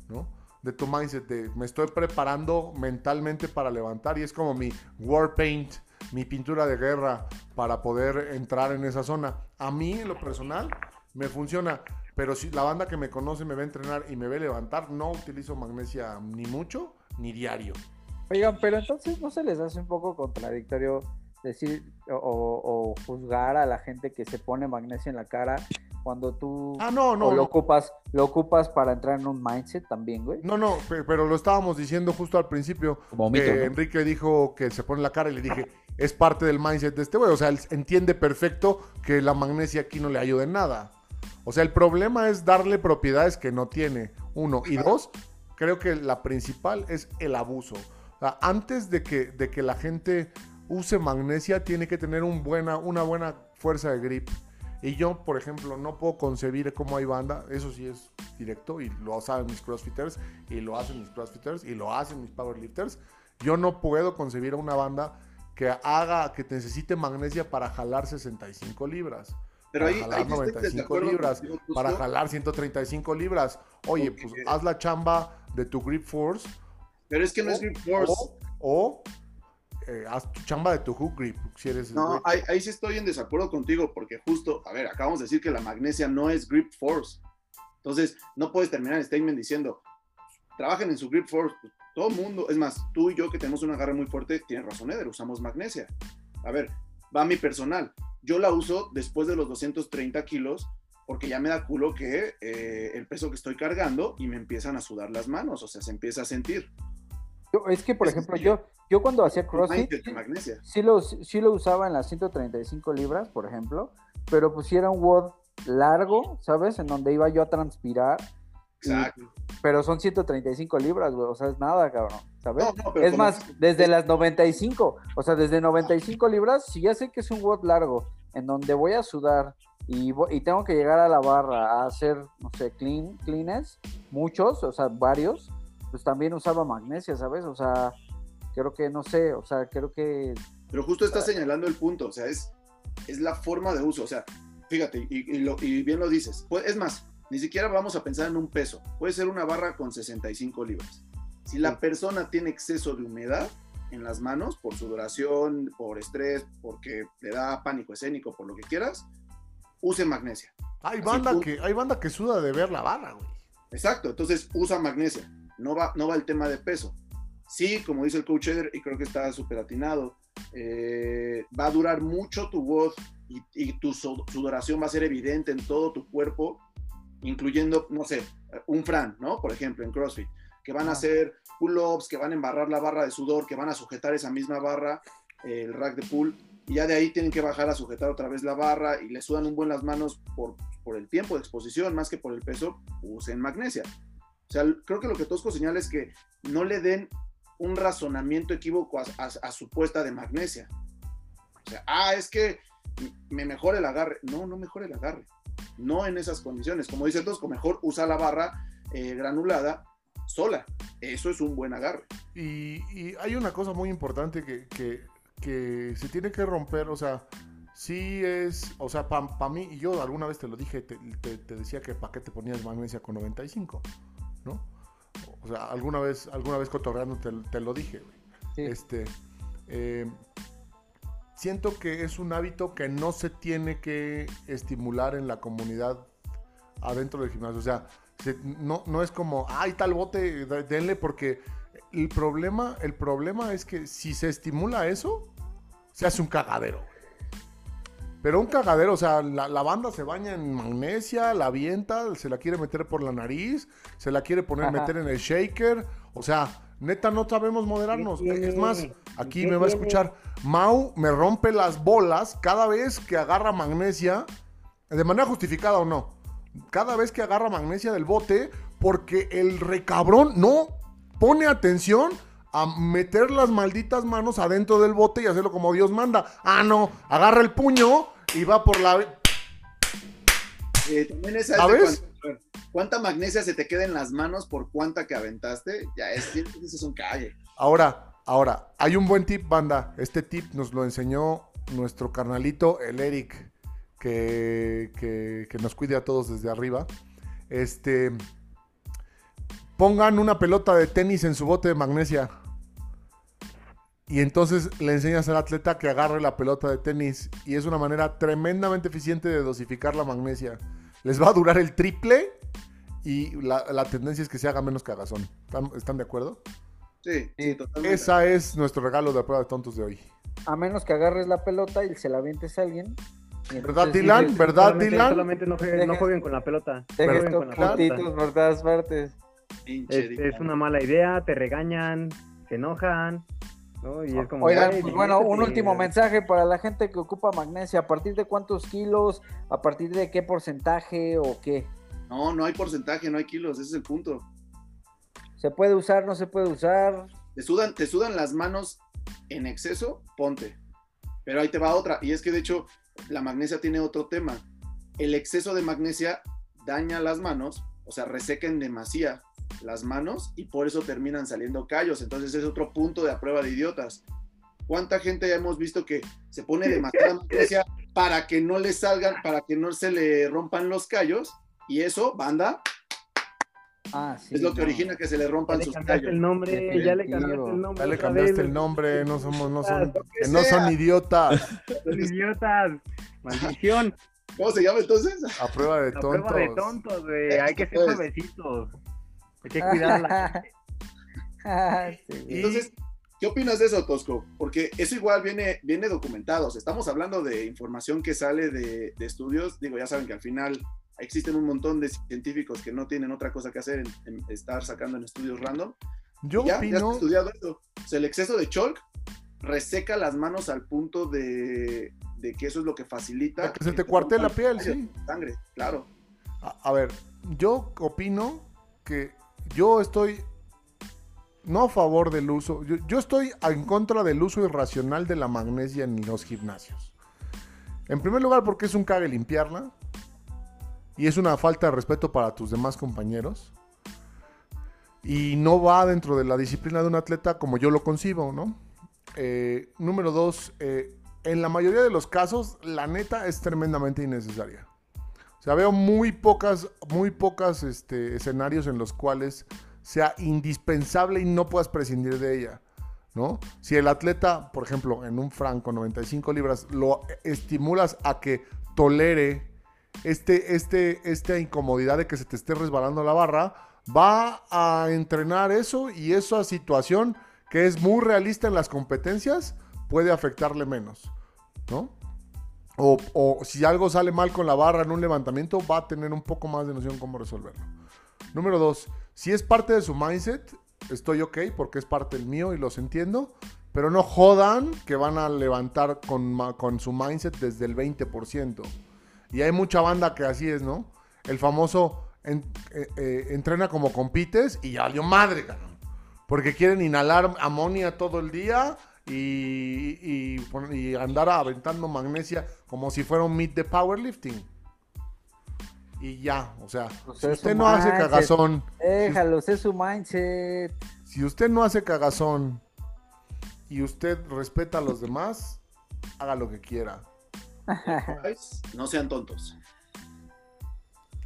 ¿no? De tu mindset, de me estoy preparando mentalmente para levantar y es como mi war paint, mi pintura de guerra para poder entrar en esa zona. A mí, en lo personal, me funciona, pero si la banda que me conoce me ve entrenar y me ve levantar, no utilizo magnesia ni mucho ni diario. Oigan, pero entonces no se les hace un poco contradictorio decir o, juzgar a la gente que se pone magnesia en la cara cuando tú Ah, no, no, o lo no. ocupas, lo ocupas para entrar en un mindset también, güey. No, no, pe- pero lo estábamos diciendo justo al principio. Como que mito, ¿no? Enrique dijo que se pone la cara y le dije, es parte del mindset de este güey. O sea, él entiende perfecto que la magnesia aquí no le ayuda en nada. O sea, el problema es darle propiedades que no tiene. Uno. Y dos, creo que la principal es el abuso. O sea, antes de que, de que la gente use magnesia, tiene que tener un buena, una buena fuerza de grip. Y yo, por ejemplo, no puedo concebir cómo hay banda, eso sí es directo, y lo saben mis crossfitters, y lo hacen mis crossfitters, y lo hacen mis powerlifters. Yo no puedo concebir a una banda que haga, que necesite magnesia para jalar 65 libras. Pero para ahí, jalar ahí sí estoy de 95 acuerdo libras, para jalar 135 libras. Oye, pues haz la chamba de tu grip force Pero es que no es grip force. o, o, eh, haz tu chamba de tu hook grip, si eres No, ahí, ahí sí estoy en desacuerdo contigo, porque justo, a ver, acabamos de decir que la magnesia no es grip force. Entonces, no puedes terminar el statement diciendo, trabajen en su grip force. Pues, todo el mundo, es más, tú y yo que tenemos un agarre muy fuerte, tienes razón, Eder, usamos magnesia. A ver, va mi personal. Yo la uso después de los 230 kilos, porque ya me da culo que eh, el peso que estoy cargando y me empiezan a sudar las manos, o sea, se empieza a sentir. Yo- es que, por Es ejemplo, sí. yo, yo cuando hacía CrossFit, sí lo, sí lo usaba en las 135 libras, por ejemplo, pero pues sí era un WOD largo, ¿sabes? En donde iba yo a transpirar, Exacto. pero son 135 libras, güey, o sea, es nada, cabrón, ¿sabes? No, no, pero es más, desde las 95, o sea, desde 95 libras, si ya sé que es un WOD largo, en donde voy a sudar y, y tengo que llegar a la barra a hacer, no sé, clean, cleans, muchos, o sea, varios, pues también usaba magnesia, ¿sabes? O sea, creo que, no sé, o sea, creo que Pero justo está señalando el punto, o sea, es, es la forma de uso, o sea, fíjate, y, y lo- y bien lo dices, pues, es más, ni siquiera vamos a pensar en un peso, puede ser una barra con 65 libras. Si la persona tiene exceso de humedad en las manos, por sudoración, por estrés, porque le da pánico escénico, por lo que quieras, use magnesia. Hay Así, banda, que, hay banda que suda de ver la barra, güey. Exacto, entonces usa magnesia, no va, no va el tema de peso. Sí, como dice el coach Eder, y creo que está súper atinado, eh, va a durar mucho tu voz y, y tu su- sudoración va a ser evidente en todo tu cuerpo, incluyendo, no sé, un Fran, ¿no? Por ejemplo, en CrossFit, que van a hacer pull-ups, que van a embarrar la barra de sudor, que van a sujetar esa misma barra, eh, el rack de pull, y ya de ahí tienen que bajar a sujetar otra vez la barra y le sudan un buen las manos por, por el tiempo de exposición más que por el peso, usen magnesia. O sea, creo que lo que Tosco señala es que no le den un razonamiento equívoco a, su puesta de magnesia. O sea, ah, es que me mejora el agarre. No, no mejora el agarre. No en esas condiciones. Como dice Tosco, mejor usa la barra eh, granulada sola. Eso es un buen agarre. Y, hay una cosa muy importante que, que- que se tiene que romper, o sea, sí es, o sea, para mí, y yo alguna vez te lo dije, te- te decía que para qué te ponías magnesia con 95, ¿no? O sea, alguna vez, alguna vez cotorreando te, te lo dije, güey. Sí. Este, eh, siento que es un hábito que no se tiene que estimular en la comunidad adentro del gimnasio. O sea, se- no, no es como, ay, tal bote, de- denle, porque el problema, el problema es que si se estimula eso, se hace un cagadero. Pero un cagadero, o sea, la, la banda se baña en magnesia, la avienta, se la quiere meter por la nariz, se la quiere poner, Ajá. meter en el shaker. O sea, neta, no sabemos moderarnos. Es más, aquí ¿Qué me va a escuchar. Mau me rompe las bolas cada vez que agarra magnesia, de manera justificada o no. Cada vez que agarra magnesia del bote, porque el recabrón no pone atención a meter las malditas manos adentro del bote y hacerlo como Dios manda. Ah, no, agarra el puño y va por la... Eh, también esa es ¿Sabes? cuando- ¿Cuánta magnesia se te queda en las manos por cuánta que aventaste? Ya es, eso es un calle. Ahora, ahora, hay un buen tip, banda. Este tip nos lo enseñó nuestro carnalito, el Eric, que, que- que nos cuide a todos desde arriba. Este, pongan una pelota de tenis en su bote de magnesia. Y entonces le enseñas al atleta que agarre la pelota de tenis. Y es una manera tremendamente eficiente de dosificar la magnesia. Les va a durar el triple y la, la tendencia es que se haga menos cagazón. ¿Están, están de acuerdo? Sí, sí, totalmente. Esa es nuestro regalo de prueba de tontos de hoy. A menos que agarres la pelota y se la avientes a alguien. ¿Verdad, Dylan? ¿Verdad, solamente, Dylan? solamente no, jueguen, no jueguen con la pelota. No jueguen con la puntitos pelota. por todas partes. Pinche Es, Dylan. es una mala idea, te regañan, se enojan. ¿No? Y es como, Oigan, "Güey, pues bueno, un diviértete". último mensaje para la gente que ocupa magnesia. ¿A partir de cuántos kilos? ¿A partir de qué porcentaje o qué? No, no hay porcentaje, no hay kilos, ese es el punto. ¿Se puede usar? ¿No se puede usar? Te sudan, te sudan las manos en exceso, ponte. Pero ahí te va otra. Y es que de hecho la magnesia tiene otro tema. El exceso de magnesia daña las manos, o sea, reseca en demasía las manos y por eso terminan saliendo callos. Entonces es otro punto de a prueba de idiotas. ¿Cuánta gente ya hemos visto que se pone demasiada (laughs) magnesia para que no le salgan, para que no se le rompan los callos? Y eso, banda, Ah, sí. es lo que no. origina que se le Ya rompan le sus cambiaste callos. el nombre, ya le cambiaste el nombre. Ya le cambiaste el nombre, no somos, no son, que no son idiotas. (laughs) Son idiotas. Maldición. ¿Cómo se llama entonces? A prueba de tontos. prueba de tontos, güey. Hay que ser Pues. suavecitos. Hay que cuidar a la (laughs) gente. Ah, sí, Entonces, ¿qué opinas de eso, Tosco? Porque eso igual viene, viene documentado. O sea, estamos hablando de información que sale de, de estudios. Digo, ya saben que al final existen un montón de científicos que no tienen otra cosa que hacer en, en estar sacando en estudios random. Yo ya, ya opino. está estudiado eso. O sea, el exceso de chalk reseca las manos al punto de, de que eso es lo que facilita. Que se te cuarte la piel, sangre, sí. Sangre, claro. A, a ver, yo opino que yo estoy no a favor del uso, yo, estoy en contra del uso irracional de la magnesia en los gimnasios. En primer lugar, porque es un cague limpiarla y es una falta de respeto para tus demás compañeros. Y no va dentro de la disciplina de un atleta como yo lo concibo, ¿no? Eh, número dos, eh, en la mayoría de los casos, la neta es tremendamente innecesaria. Sea, veo muy pocas, muy pocas este, escenarios en los cuales sea indispensable y no puedas prescindir de ella. ¿no? Si el atleta, por ejemplo, en un franco 95 libras, lo estimulas a que tolere este, este, esta incomodidad de que se te esté resbalando la barra, va a entrenar eso y esa situación que es muy realista en las competencias puede afectarle menos, ¿no? O, o, si algo sale mal con la barra en un levantamiento, va a tener un poco más de noción cómo resolverlo. Número dos, si es parte de su mindset, estoy ok porque es parte del mío y los entiendo, pero no jodan que van a levantar con, con su mindset desde el 20%. Y hay mucha banda que así es, ¿no? El famoso en, eh, eh, entrena como compites y ya valió madre, cabrón. Porque quieren inhalar amonia todo el día y, y, y, andar aventando magnesia como si fuera un meet de powerlifting. Y ya, o sea, Pues si usted no hace cagazón, Déjalo, es su mindset. si usted no hace cagazón y usted respeta a los demás, haga lo que quiera. (laughs) No sean tontos.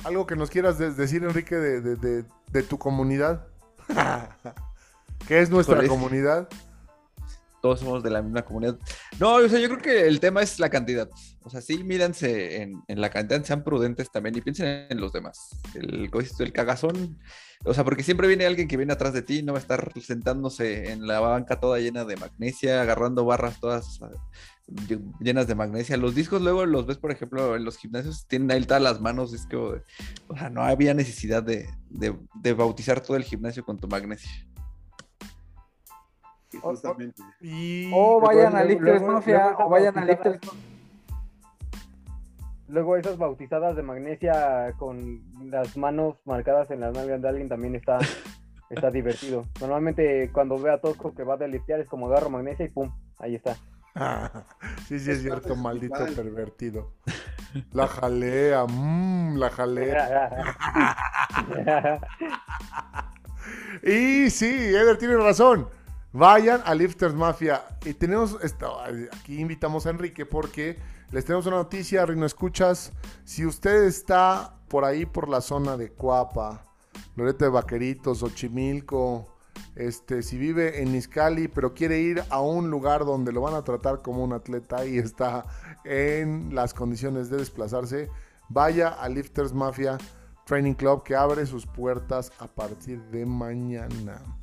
Algo que nos quieras de- decir, Enrique, de, de- de- de tu comunidad. (laughs) que es nuestra comunidad. Todos somos de la misma comunidad. No, o sea, yo creo que el tema es la cantidad. O sea, sí, mídanse en, en la cantidad, sean prudentes también y piensen en los demás. El, el cagazón, o sea, porque siempre viene alguien que viene atrás de ti, no va a estar sentándose en la banca toda llena de magnesia, agarrando barras todas ll- llenas de magnesia. Los discos luego los ves, por ejemplo, en los gimnasios, tienen ahí todas las manos, es que, o sea, no había necesidad de- de bautizar todo el gimnasio con tu magnesia. O- justamente. Y O vayan a Mafia, luego o vayan a. Luego esas bautizadas de magnesia con las manos marcadas en las nalgas de alguien también está, está (laughs) divertido. Normalmente cuando veo a Tosco que va a liftear es como agarro magnesia y pum, ahí está. (laughs) sí, sí, es Es cierto, maldito pervertido. La jalea, mmm, la jalea. (laughs) Y sí, Eder tiene razón. Vayan a Lifters Mafia. Y tenemos, esto, aquí invitamos a Enrique porque les tenemos una noticia, Rino Escuchas. Si usted está por ahí, por la zona de Cuapa, Loreto de Vaqueritos, Ochimilco, este, si vive en Izcali, pero quiere ir a un lugar donde lo van a tratar como un atleta y está en las condiciones de desplazarse, vaya a Lifters Mafia Training Club que abre sus puertas a partir de mañana.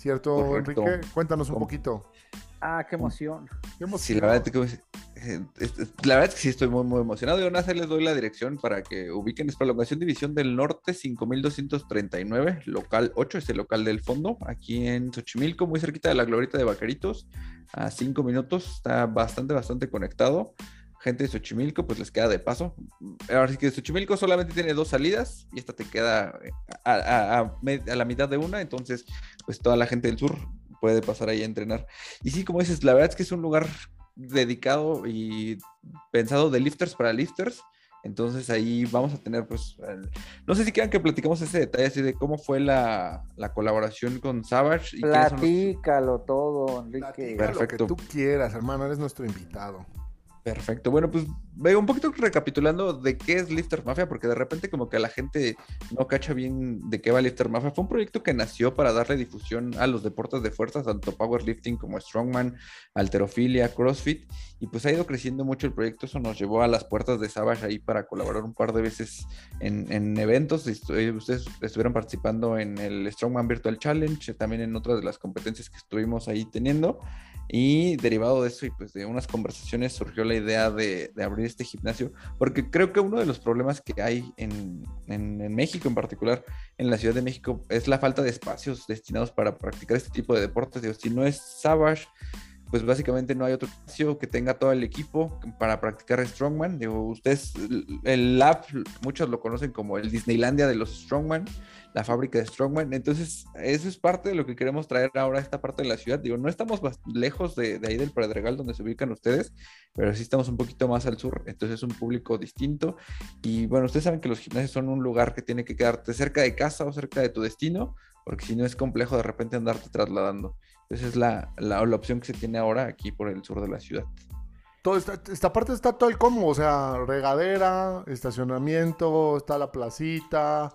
¿Cierto, Correcto. Enrique? Cuéntanos un Com- poquito. Ah, qué emoción. Qué emoción. Sí, la verdad, es que, eh, la verdad es que sí estoy muy, muy emocionado. Y aún así les doy la dirección para que ubiquen. Es Prolongación División del Norte 5239, local 8, es el local del fondo, aquí en Xochimilco, muy cerquita de la glorieta de Vaqueritos, a 5 minutos. Está bastante, bastante conectado. Gente de Xochimilco, pues les queda de paso. Ahora sí que Xochimilco solamente tiene dos salidas y esta te queda eh, a, a- a me- a la mitad de una, entonces, pues toda la gente del sur puede pasar ahí a entrenar. Y sí, como dices, la verdad es que es un lugar dedicado y pensado de lifters para lifters. Entonces ahí vamos a tener, pues, el- no sé si quieran que platicamos ese detalle así de cómo fue la, la colaboración con Savage. Y los- Platícalo todo, Enrique. Platica lo que Perfecto. tú quieras, hermano. Eres nuestro invitado. Perfecto. Bueno, pues veo un poquito recapitulando de qué es Lifter Mafia, porque de repente como que la gente no cacha bien de qué va Lifter Mafia. Fue un proyecto que nació para darle difusión a los deportes de fuerza, tanto powerlifting como strongman, alterofilia, crossfit, y pues ha ido creciendo mucho el proyecto. Eso nos llevó a las puertas de Savage ahí para colaborar un par de veces en, en eventos. Eh, Ustedes estuvieron participando en el Strongman Virtual Challenge, también en otras de las competencias que estuvimos ahí teniendo. Y derivado de eso y pues de unas conversaciones surgió la idea de, abrir este gimnasio, porque creo que uno de los problemas que hay en, en, México en particular, en la Ciudad de México, es la falta de espacios destinados para practicar este tipo de deportes. Digo, si no es Savage, pues básicamente no hay otro espacio que tenga todo el equipo para practicar Strongman. Digo, ustedes, el lab, muchos lo conocen como el Disneylandia de los Strongman la fábrica de Strongman. Entonces, eso es parte de lo que queremos traer ahora a esta parte de la ciudad. Digo, no estamos lejos de, ahí del Pedregal donde se ubican ustedes, pero sí estamos un poquito más al sur, entonces es un público distinto. Y bueno, ustedes saben que los gimnasios son un lugar que tiene que quedarte cerca de casa o cerca de tu destino, porque si no es complejo de repente andarte trasladando. Esa es la, la, opción que se tiene ahora aquí por el sur de la ciudad. Todo esta, esta parte está todo el combo, o sea, regadera, estacionamiento, está la placita,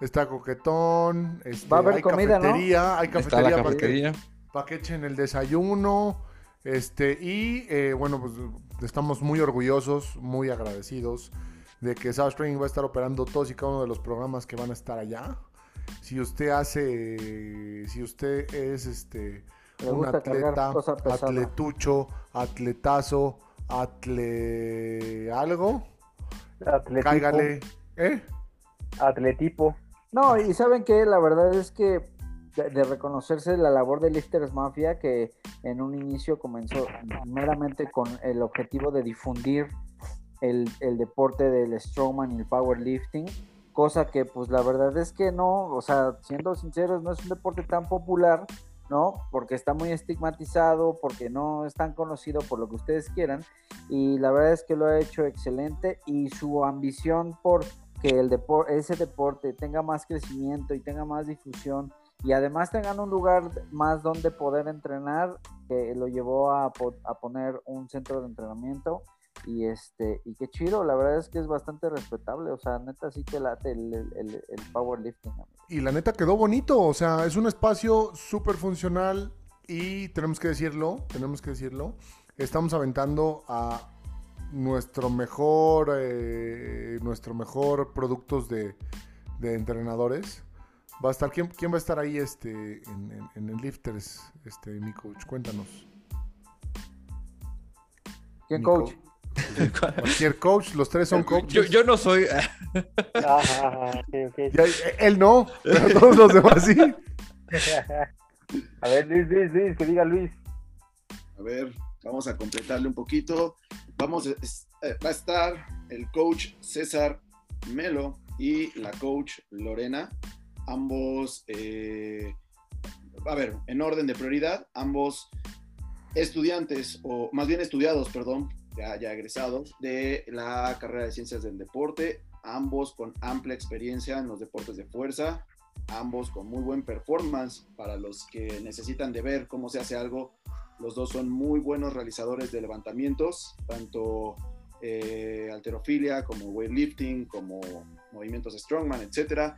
Está coquetón. Este, Va a haber hay comida, cafetería, Hay cafetería, cafetería. Para, que, echen el desayuno. Este, y eh, bueno, pues estamos muy orgullosos, muy agradecidos de que South Training va a estar operando todos y cada uno de los programas que van a estar allá. Si usted hace, si usted es este un atleta, atletucho, atletazo, atle algo, Atletipo. cáigale, ¿eh? Atletipo. No, y saben que la verdad es que de, reconocerse la labor de Lifters Mafia, que en un inicio comenzó meramente con el objetivo de difundir el, deporte del strongman y el powerlifting, cosa que pues la verdad es que no, o sea, siendo sinceros, no es un deporte tan popular, ¿no? Porque está muy estigmatizado, porque no es tan conocido por lo que ustedes quieran, y la verdad es que lo ha hecho excelente y su ambición por que el ese deporte tenga más crecimiento y tenga más difusión y además tengan un lugar más donde poder entrenar, que lo llevó a, poner un centro de entrenamiento y este y qué chido, la verdad es que es bastante respetable, o sea, neta sí que late el, el, powerlifting. Y la neta quedó bonito, o sea, es un espacio súper funcional y tenemos que decirlo, tenemos que decirlo, estamos aventando a nuestro mejor, eh, nuestro mejor productos de, entrenadores. Va a estar, ¿quién, ¿quién, va a estar ahí este, en, el Lifters, este, mi coach? Cuéntanos. ¿Quién coach? (laughs) Cualquier coach, los tres son coaches. Yo, no soy. (laughs) él no, pero todos los demás sí. (laughs) A ver, Luis, Luis, Luis, que diga Luis. A ver, vamos a completarle un poquito. Vamos, eh, va a estar el coach César Melo y la coach Lorena, ambos, eh, a ver, en orden de prioridad, ambos estudiantes, o más bien estudiados, perdón, ya, ya egresados de la carrera de ciencias del deporte, ambos con amplia experiencia en los deportes de fuerza, ambos con muy buen performance para los que necesitan de ver cómo se hace algo los dos son muy buenos realizadores de levantamientos, tanto eh, alterofilia como weightlifting, como movimientos strongman, etc.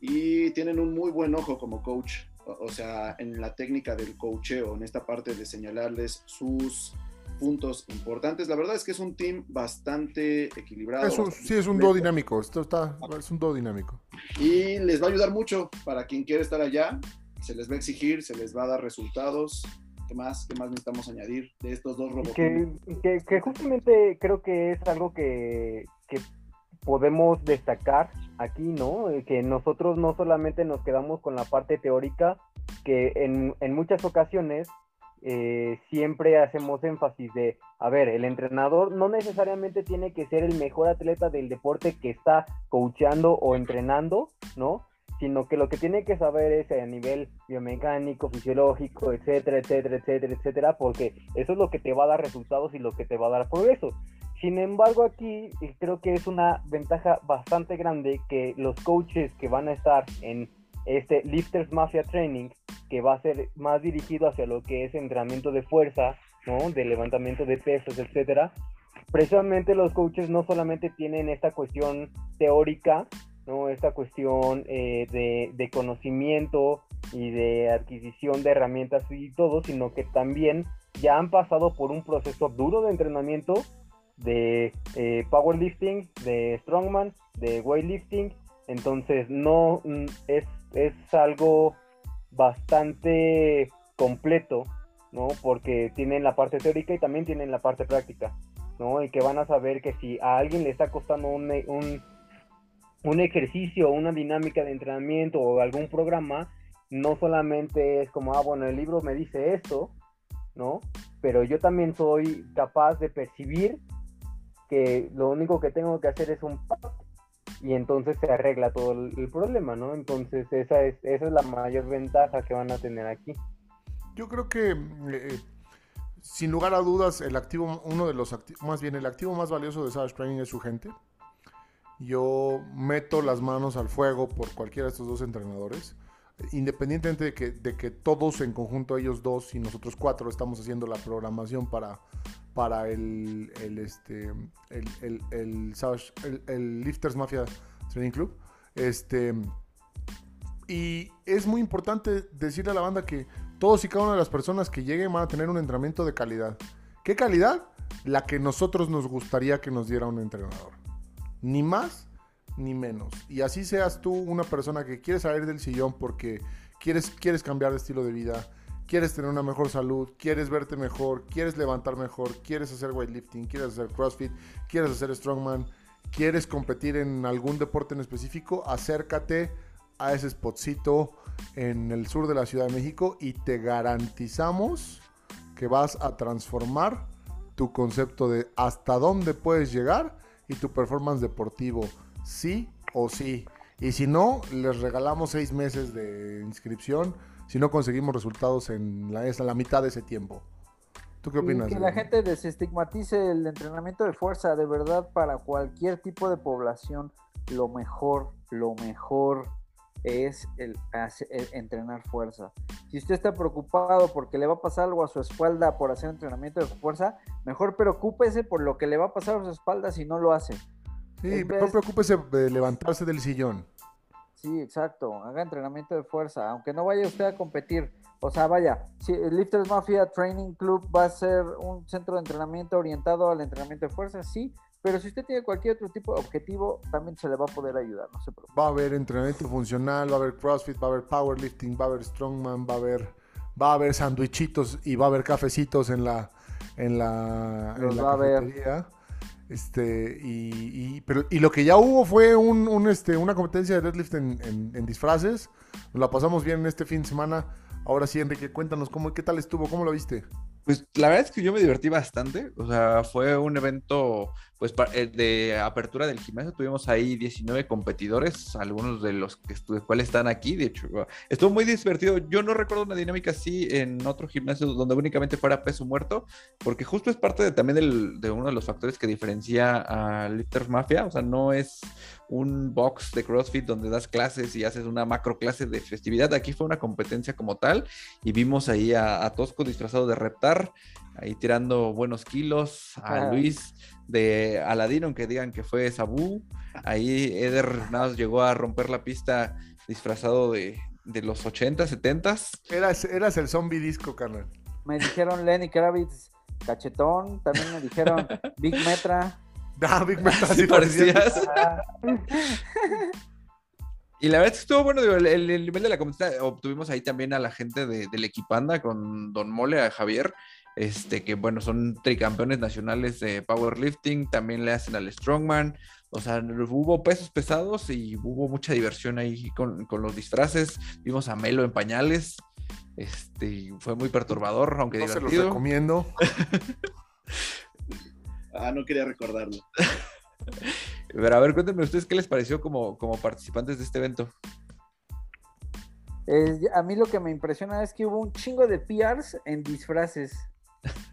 Y tienen un muy buen ojo como coach, o, sea, en la técnica del coacheo, en esta parte de señalarles sus puntos importantes. La verdad es que es un team bastante equilibrado. sí, es un dúo dinámico. Esto está, es un dúo dinámico. Y les va a ayudar mucho para quien quiera estar allá. Se les va a exigir, se les va a dar resultados. ¿Qué más? ¿Qué más necesitamos añadir de estos dos robots? Que, justamente creo que es algo que, podemos destacar aquí, ¿no? Eh, que nosotros no solamente nos quedamos con la parte teórica, que en, muchas ocasiones eh, siempre hacemos énfasis de, a ver, el entrenador no necesariamente tiene que ser el mejor atleta del deporte que está coachando o entrenando, ¿no? sino que lo que tiene que saber es a nivel biomecánico, fisiológico, etcétera, etcétera, etcétera, etcétera, porque eso es lo que te va a dar resultados y lo que te va a dar progreso. Sin embargo, aquí creo que es una ventaja bastante grande que los coaches que van a estar en este Lifters Mafia Training, que va a ser más dirigido hacia lo que es entrenamiento de fuerza, ¿no? de levantamiento de pesos, etcétera, precisamente los coaches no solamente tienen esta cuestión teórica, ¿no? Esta cuestión eh, de, conocimiento y de adquisición de herramientas y todo, sino que también ya han pasado por un proceso duro de entrenamiento de eh, powerlifting, de strongman, de weightlifting, entonces no mm, es, es algo bastante completo ¿no? Porque tienen la parte teórica y también tienen la parte práctica, ¿no? Y que van a saber que si a alguien le está costando un, un, un ejercicio, una dinámica de entrenamiento o algún programa, no solamente es como, ah, bueno, el libro me dice esto, ¿no? Pero yo también soy capaz de percibir que lo único que tengo que hacer es un y entonces se arregla todo el, problema, ¿no? Entonces esa es, esa es la mayor ventaja que van a tener aquí. Yo creo que eh, sin lugar a dudas el activo, uno de los activos, más bien el activo más valioso de Savage Training es su gente. Yo meto las manos al fuego por cualquiera de estos dos entrenadores independientemente de que, de que todos en conjunto, ellos dos y nosotros cuatro, estamos haciendo la programación para, para el, el, este, el, el, el, Lifters Mafia Training Club. Este, y es muy importante decirle a la banda que todos y cada una de las personas que lleguen van a tener un entrenamiento de calidad. ¿Qué calidad? La que nosotros nos gustaría que nos diera un entrenador. Ni más ni menos. Y así seas tú una persona que quiere salir del sillón porque quieres, quieres cambiar de estilo de vida, quieres tener una mejor salud, quieres verte mejor, quieres levantar mejor, quieres hacer weightlifting, quieres hacer CrossFit, quieres hacer strongman, quieres competir en algún deporte en específico, acércate a ese spotcito en el sur de la Ciudad de México y te garantizamos que vas a transformar tu concepto de hasta dónde puedes llegar y tu performance deportivo sí o sí. Y si no, les regalamos seis meses de inscripción si no conseguimos resultados en la, la mitad de ese tiempo. ¿Tú qué opinas? que la gente desestigmatice el entrenamiento de fuerza, de verdad, para cualquier tipo de población, lo mejor, lo mejor es el, entrenar fuerza. Si usted está preocupado porque le va a pasar algo a su espalda por hacer entrenamiento de fuerza, mejor preocúpese por lo que le va a pasar a su espalda si no lo hace. Sí, no preocúpese de levantarse del sillón. Sí, exacto. Haga entrenamiento de fuerza, aunque no vaya usted a competir. O sea, vaya, si el Lifters Mafia Training Club va a ser un centro de entrenamiento orientado al entrenamiento de fuerza, sí, pero si usted tiene cualquier otro tipo de objetivo, también se le va a poder ayudar, no se preocupe. Va a haber entrenamiento funcional, va a haber CrossFit, va a haber powerlifting, va a haber strongman, va a haber va a haber sandwichitos y va a haber cafecitos en la en la, en la cafetería. Este, y, pero, y lo que ya hubo fue un, este, una competencia de deadlift en, disfraces. Nos la pasamos bien en este fin de semana. Ahora sí, Enrique, cuéntanos cómo, qué tal estuvo, cómo lo viste. Pues la verdad es que yo me divertí bastante. O sea, fue un evento pues eh, de apertura del gimnasio tuvimos ahí 19 competidores, algunos de los que cuales están aquí, de hecho, estuvo muy divertido. Yo no recuerdo una dinámica así en otro gimnasio donde únicamente fuera peso muerto, porque justo es parte de, también de uno de los factores que diferencia a Lifters Mafia, o sea, no es un box de CrossFit donde das clases y haces una macro clase de festividad, aquí fue una competencia como tal y vimos ahí a, Tosco disfrazado de Reptar, ahí tirando buenos kilos, a Luis de Aladino, aunque digan que fue Sabu. Ahí Eder nada llegó a romper la pista disfrazado de, los 80, 70. Eras, eras el zombie disco, carnal. Me dijeron Lenny Kravitz cachetón, también me dijeron (laughs) Big Metra. (laughs) Ah, Big Metra, sí, parecías. Y la verdad es que estuvo bueno, el, nivel de la comunidad, obtuvimos ahí también a la gente de, del Equipanda con Don Mole, a Javier, este, que bueno, son tricampeones nacionales de powerlifting, también le hacen al strongman, o sea, hubo pesos pesados y hubo mucha diversión ahí con, los disfraces, vimos a Melo en pañales, este, fue muy perturbador, aunque no divertido. se los recomiendo. (laughs) ah, no quería recordarlo. (laughs) Pero a ver, cuéntenme ustedes qué les pareció como, como participantes de este evento. a mí lo que me impresiona es que hubo un chingo de PRs en disfraces. (laughs)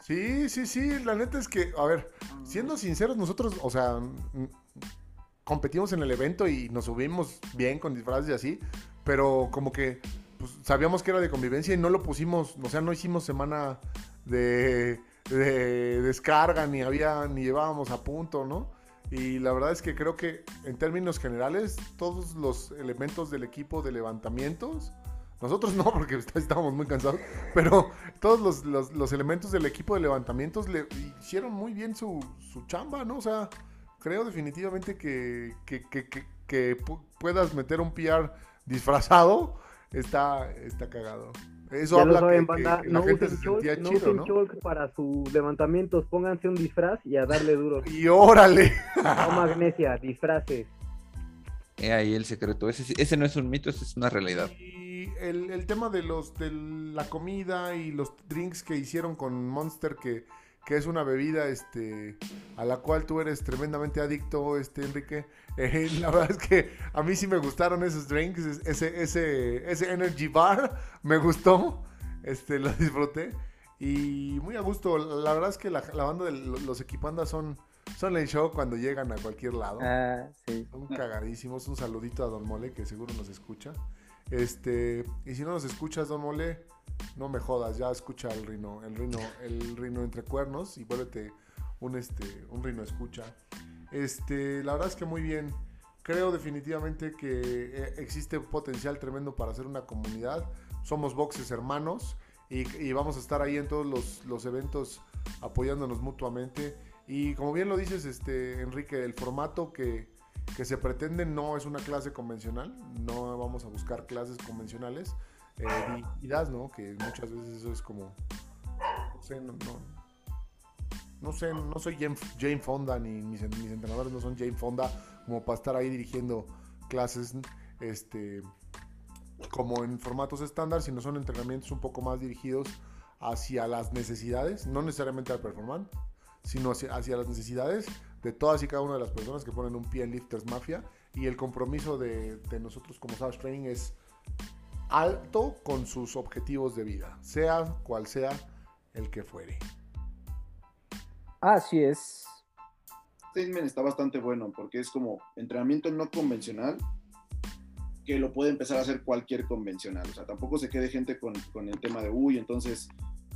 Sí, sí, sí, la neta es que, a ver, siendo sinceros, nosotros, o sea, competimos en el evento y nos subimos bien con disfraces y así, pero como que pues, sabíamos que era de convivencia y no lo pusimos, o sea, no hicimos semana de, de descarga, ni había, ni llevábamos a punto, ¿no? Y la verdad es que creo que en términos generales, todos los elementos del equipo de levantamientos, nosotros no, (laughs) porque estábamos muy cansados, pero todos los, elementos del equipo de levantamientos le hicieron muy bien su, chamba, ¿no? O sea, creo definitivamente que, que, puedas meter un PR disfrazado está, está cagado. Eso Ya lo habla saben, que, banda, que la no gente usen se chalk, sentía no chido, usen ¿no? chalk para sus levantamientos, pónganse un disfraz y a darle duro. (laughs) Y órale. No magnesia, disfraces. He ahí el secreto. Ese, ese no es un mito, ese es una realidad. Y el, el tema de los de la comida y los drinks que hicieron con Monster, que, que es una bebida este a la cual tú eres tremendamente adicto, este Enrique. (laughs) Eh, la verdad es que a mí sí me gustaron esos drinks, es- ese, ese, ese Energy Bar (laughs) me gustó, este, lo disfruté. Y muy a gusto, la verdad es que la, la banda de lo- los equipandas son, son el show cuando llegan a cualquier lado. Ah, sí. Son cagadísimos. Un saludito a Don Mole, que seguro nos escucha. Este, y si no nos escuchas, Don Mole, no me jodas, ya escucha el rino, el rino, el rino entre cuernos y vuélvete un este, un rino escucha. Este, la verdad es que muy bien. Creo definitivamente que eh, existe un potencial tremendo para hacer una comunidad. Somos boxes hermanos y, y vamos a estar ahí en todos los, los eventos apoyándonos mutuamente. Y como bien lo dices, este, Enrique, el formato que, que se pretende no es una clase convencional, no vamos a buscar clases convencionales eh, dirigidas, ¿no? Que muchas veces eso es como, no sé, no, no, no sé, no soy Jane, Fonda ni mis, mis entrenadores no son Jane Fonda como para estar ahí dirigiendo clases, este, como en formatos estándar, sino son entrenamientos un poco más dirigidos hacia las necesidades, no necesariamente al performance, sino hacia, hacia las necesidades de todas y cada una de las personas que ponen un pie en Lifters Mafia. Y el compromiso de, de nosotros como Savage Training es alto con sus objetivos de vida, sea cual sea el que fuere. Así es. Statement está bastante bueno porque es como entrenamiento no convencional que lo puede empezar a hacer cualquier convencional. O sea, tampoco se quede gente con, con el tema de, uy, entonces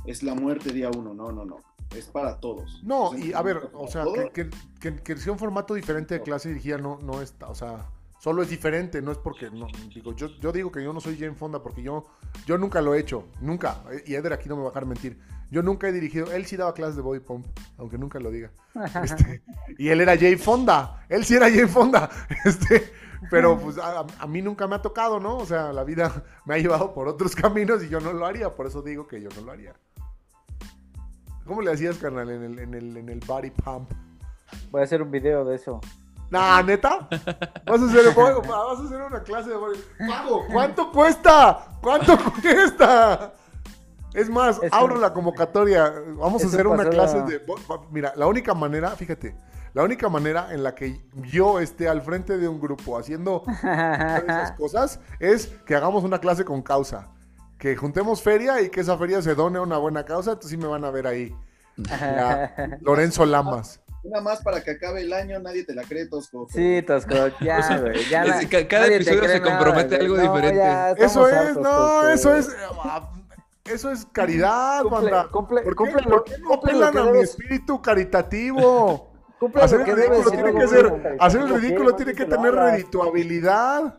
es la muerte día uno. No, no, no. Es para todos. No, y a ver, o sea, que, que, que- que sea un formato diferente de clase dirigida no, no está, o sea, solo es diferente, no es porque, no, digo, yo, yo digo que yo no soy Jane Fonda porque yo, yo nunca lo he hecho, nunca, y Eder aquí no me va a dejar mentir, yo nunca he dirigido, él sí daba clases de body pump, aunque nunca lo diga, (laughs) Este, y él era Jane Fonda, él sí era Jane Fonda, (laughs) este, pero pues a, a mí nunca me ha tocado, ¿no? O sea, la vida me ha llevado por otros caminos y yo no lo haría, por eso digo que yo no lo haría. ¿Cómo le hacías, carnal, en el, en el, en el body pump? Voy a hacer un video de eso. Nah, neta. Vas a hacer, vas a hacer una clase de. Pago, ¿cuánto cuesta? ¿Cuánto (laughs) cuesta? Es más, abro la convocatoria. Vamos a hacer una clase la- de. Mira, la única manera, fíjate, la única manera en la que yo esté al frente de un grupo haciendo (laughs) esas cosas es que hagamos una clase con causa. Que juntemos feria y que esa feria se done a una buena causa. Entonces sí me van a ver ahí. (laughs) Lorenzo Lamas. Una más para que acabe el año, nadie te la cree, Tosco. Sí, Tosco, ya, güey. Ya es- na- ca- cada episodio se compromete güey. algo No, diferente. Eso es, hartos, no, Tosco. eso es. ah, Eso es caridad, Cumple- banda. cumple- ¿Por cumple por qué no apelan a mi debes. espíritu caritativo? (laughs) Cumple hacer el ridículo tiene que ser, hacer el ridículo tiene que tener redituabilidad.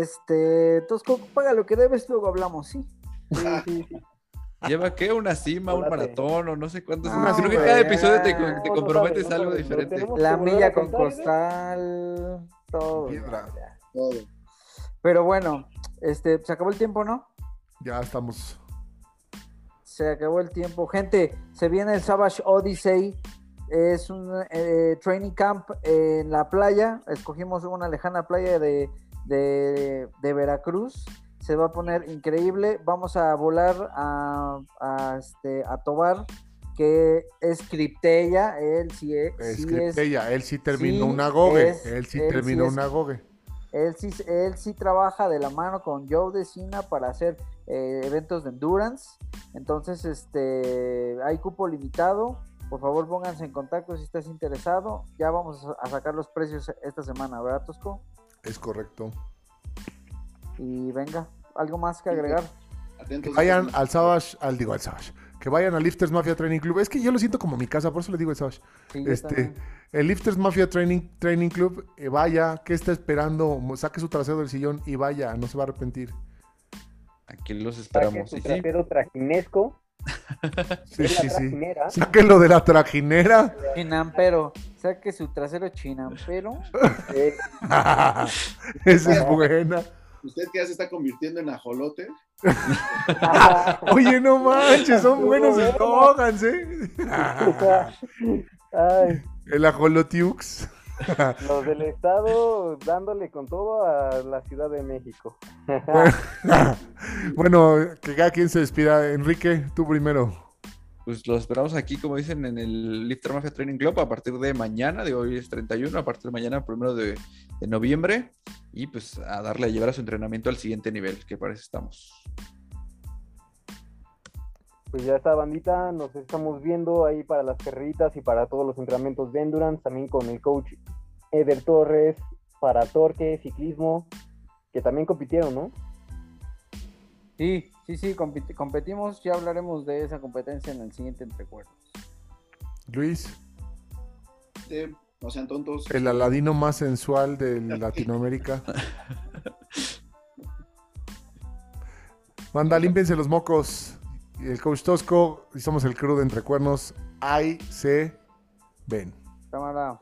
Este, Tosco, paga lo que debes, luego hablamos, sí, sí. (laughs) ¿Lleva qué? ¿Una cima, un maratón o no sé cuántos? No, Creo que cada episodio te, ya. te No, no comprometes algo diferente. La milla a con costal, todo. Piedra. Todo. Pero bueno, este, se acabó el tiempo, ¿no? Ya estamos. Se acabó el tiempo. Gente, se viene el Savage Odyssey. Es un eh, training camp en la playa. Escogimos una lejana playa de, de- de Veracruz. Se va a poner increíble. Vamos a volar a, a, este, a Tobar, que es Criptella. Él sí es. Es sí es- él sí terminó sí una gogue. es- él sí él sí terminó es- una gogue. Él sí, él sí trabaja de la mano con Joe de Cina para hacer eh, eventos de endurance. Entonces, este, hay cupo limitado. Por favor, pónganse en contacto si estás interesado. Ya vamos a sacar los precios esta semana, ¿verdad, Tosco? Es correcto. Y venga, ¿algo más que agregar? Atentos. Que vayan al Savage, al digo al Savage. Que vayan al Lifters Mafia Training Club. Es que yo lo siento como mi casa, por eso le digo al Savage. Sí, Este, el Lifters Mafia Training, Training Club, eh, vaya, ¿qué está esperando? Saque su trasero del sillón y vaya, no se va a arrepentir. Aquí los Saque esperamos. su Y sí, trasero trajinesco. (laughs) Sí, sí, sí. trajinera. Sáquenlo de la trajinera. Chinampero. Saque su trasero chinampero. (laughs) Eh, (laughs) Esa es buena. Usted que ya se está convirtiendo en ajolote. (laughs) Oye, no manches, son buenos (laughs) eslogans, ¿eh? (laughs) El ajolotiux. los del estado dándole con todo a la Ciudad de México. bueno, que cada quien se despida. Enrique, tú primero. Pues los esperamos aquí, como dicen, en el Lifter Mafia Training Club a partir de mañana, de hoy es 31, a partir de mañana, primero de, de noviembre, y pues a darle a llevar a su entrenamiento al siguiente nivel, que parece estamos. Pues ya está, bandita. Nos estamos viendo ahí para las carreritas y para todos los entrenamientos de Endurance. También con el coach Eder Torres para Torque, ciclismo, que también compitieron, ¿no? Sí, sí, sí, competimos. Ya hablaremos de esa competencia en el siguiente entrecuerdos. Luis, Eh, no sean tontos. el aladino más sensual de Latinoamérica. Manda, límpiense los mocos. Y el coach Tosco, y somos el crew de Entrecuernos. Ahí se ven. Cámara.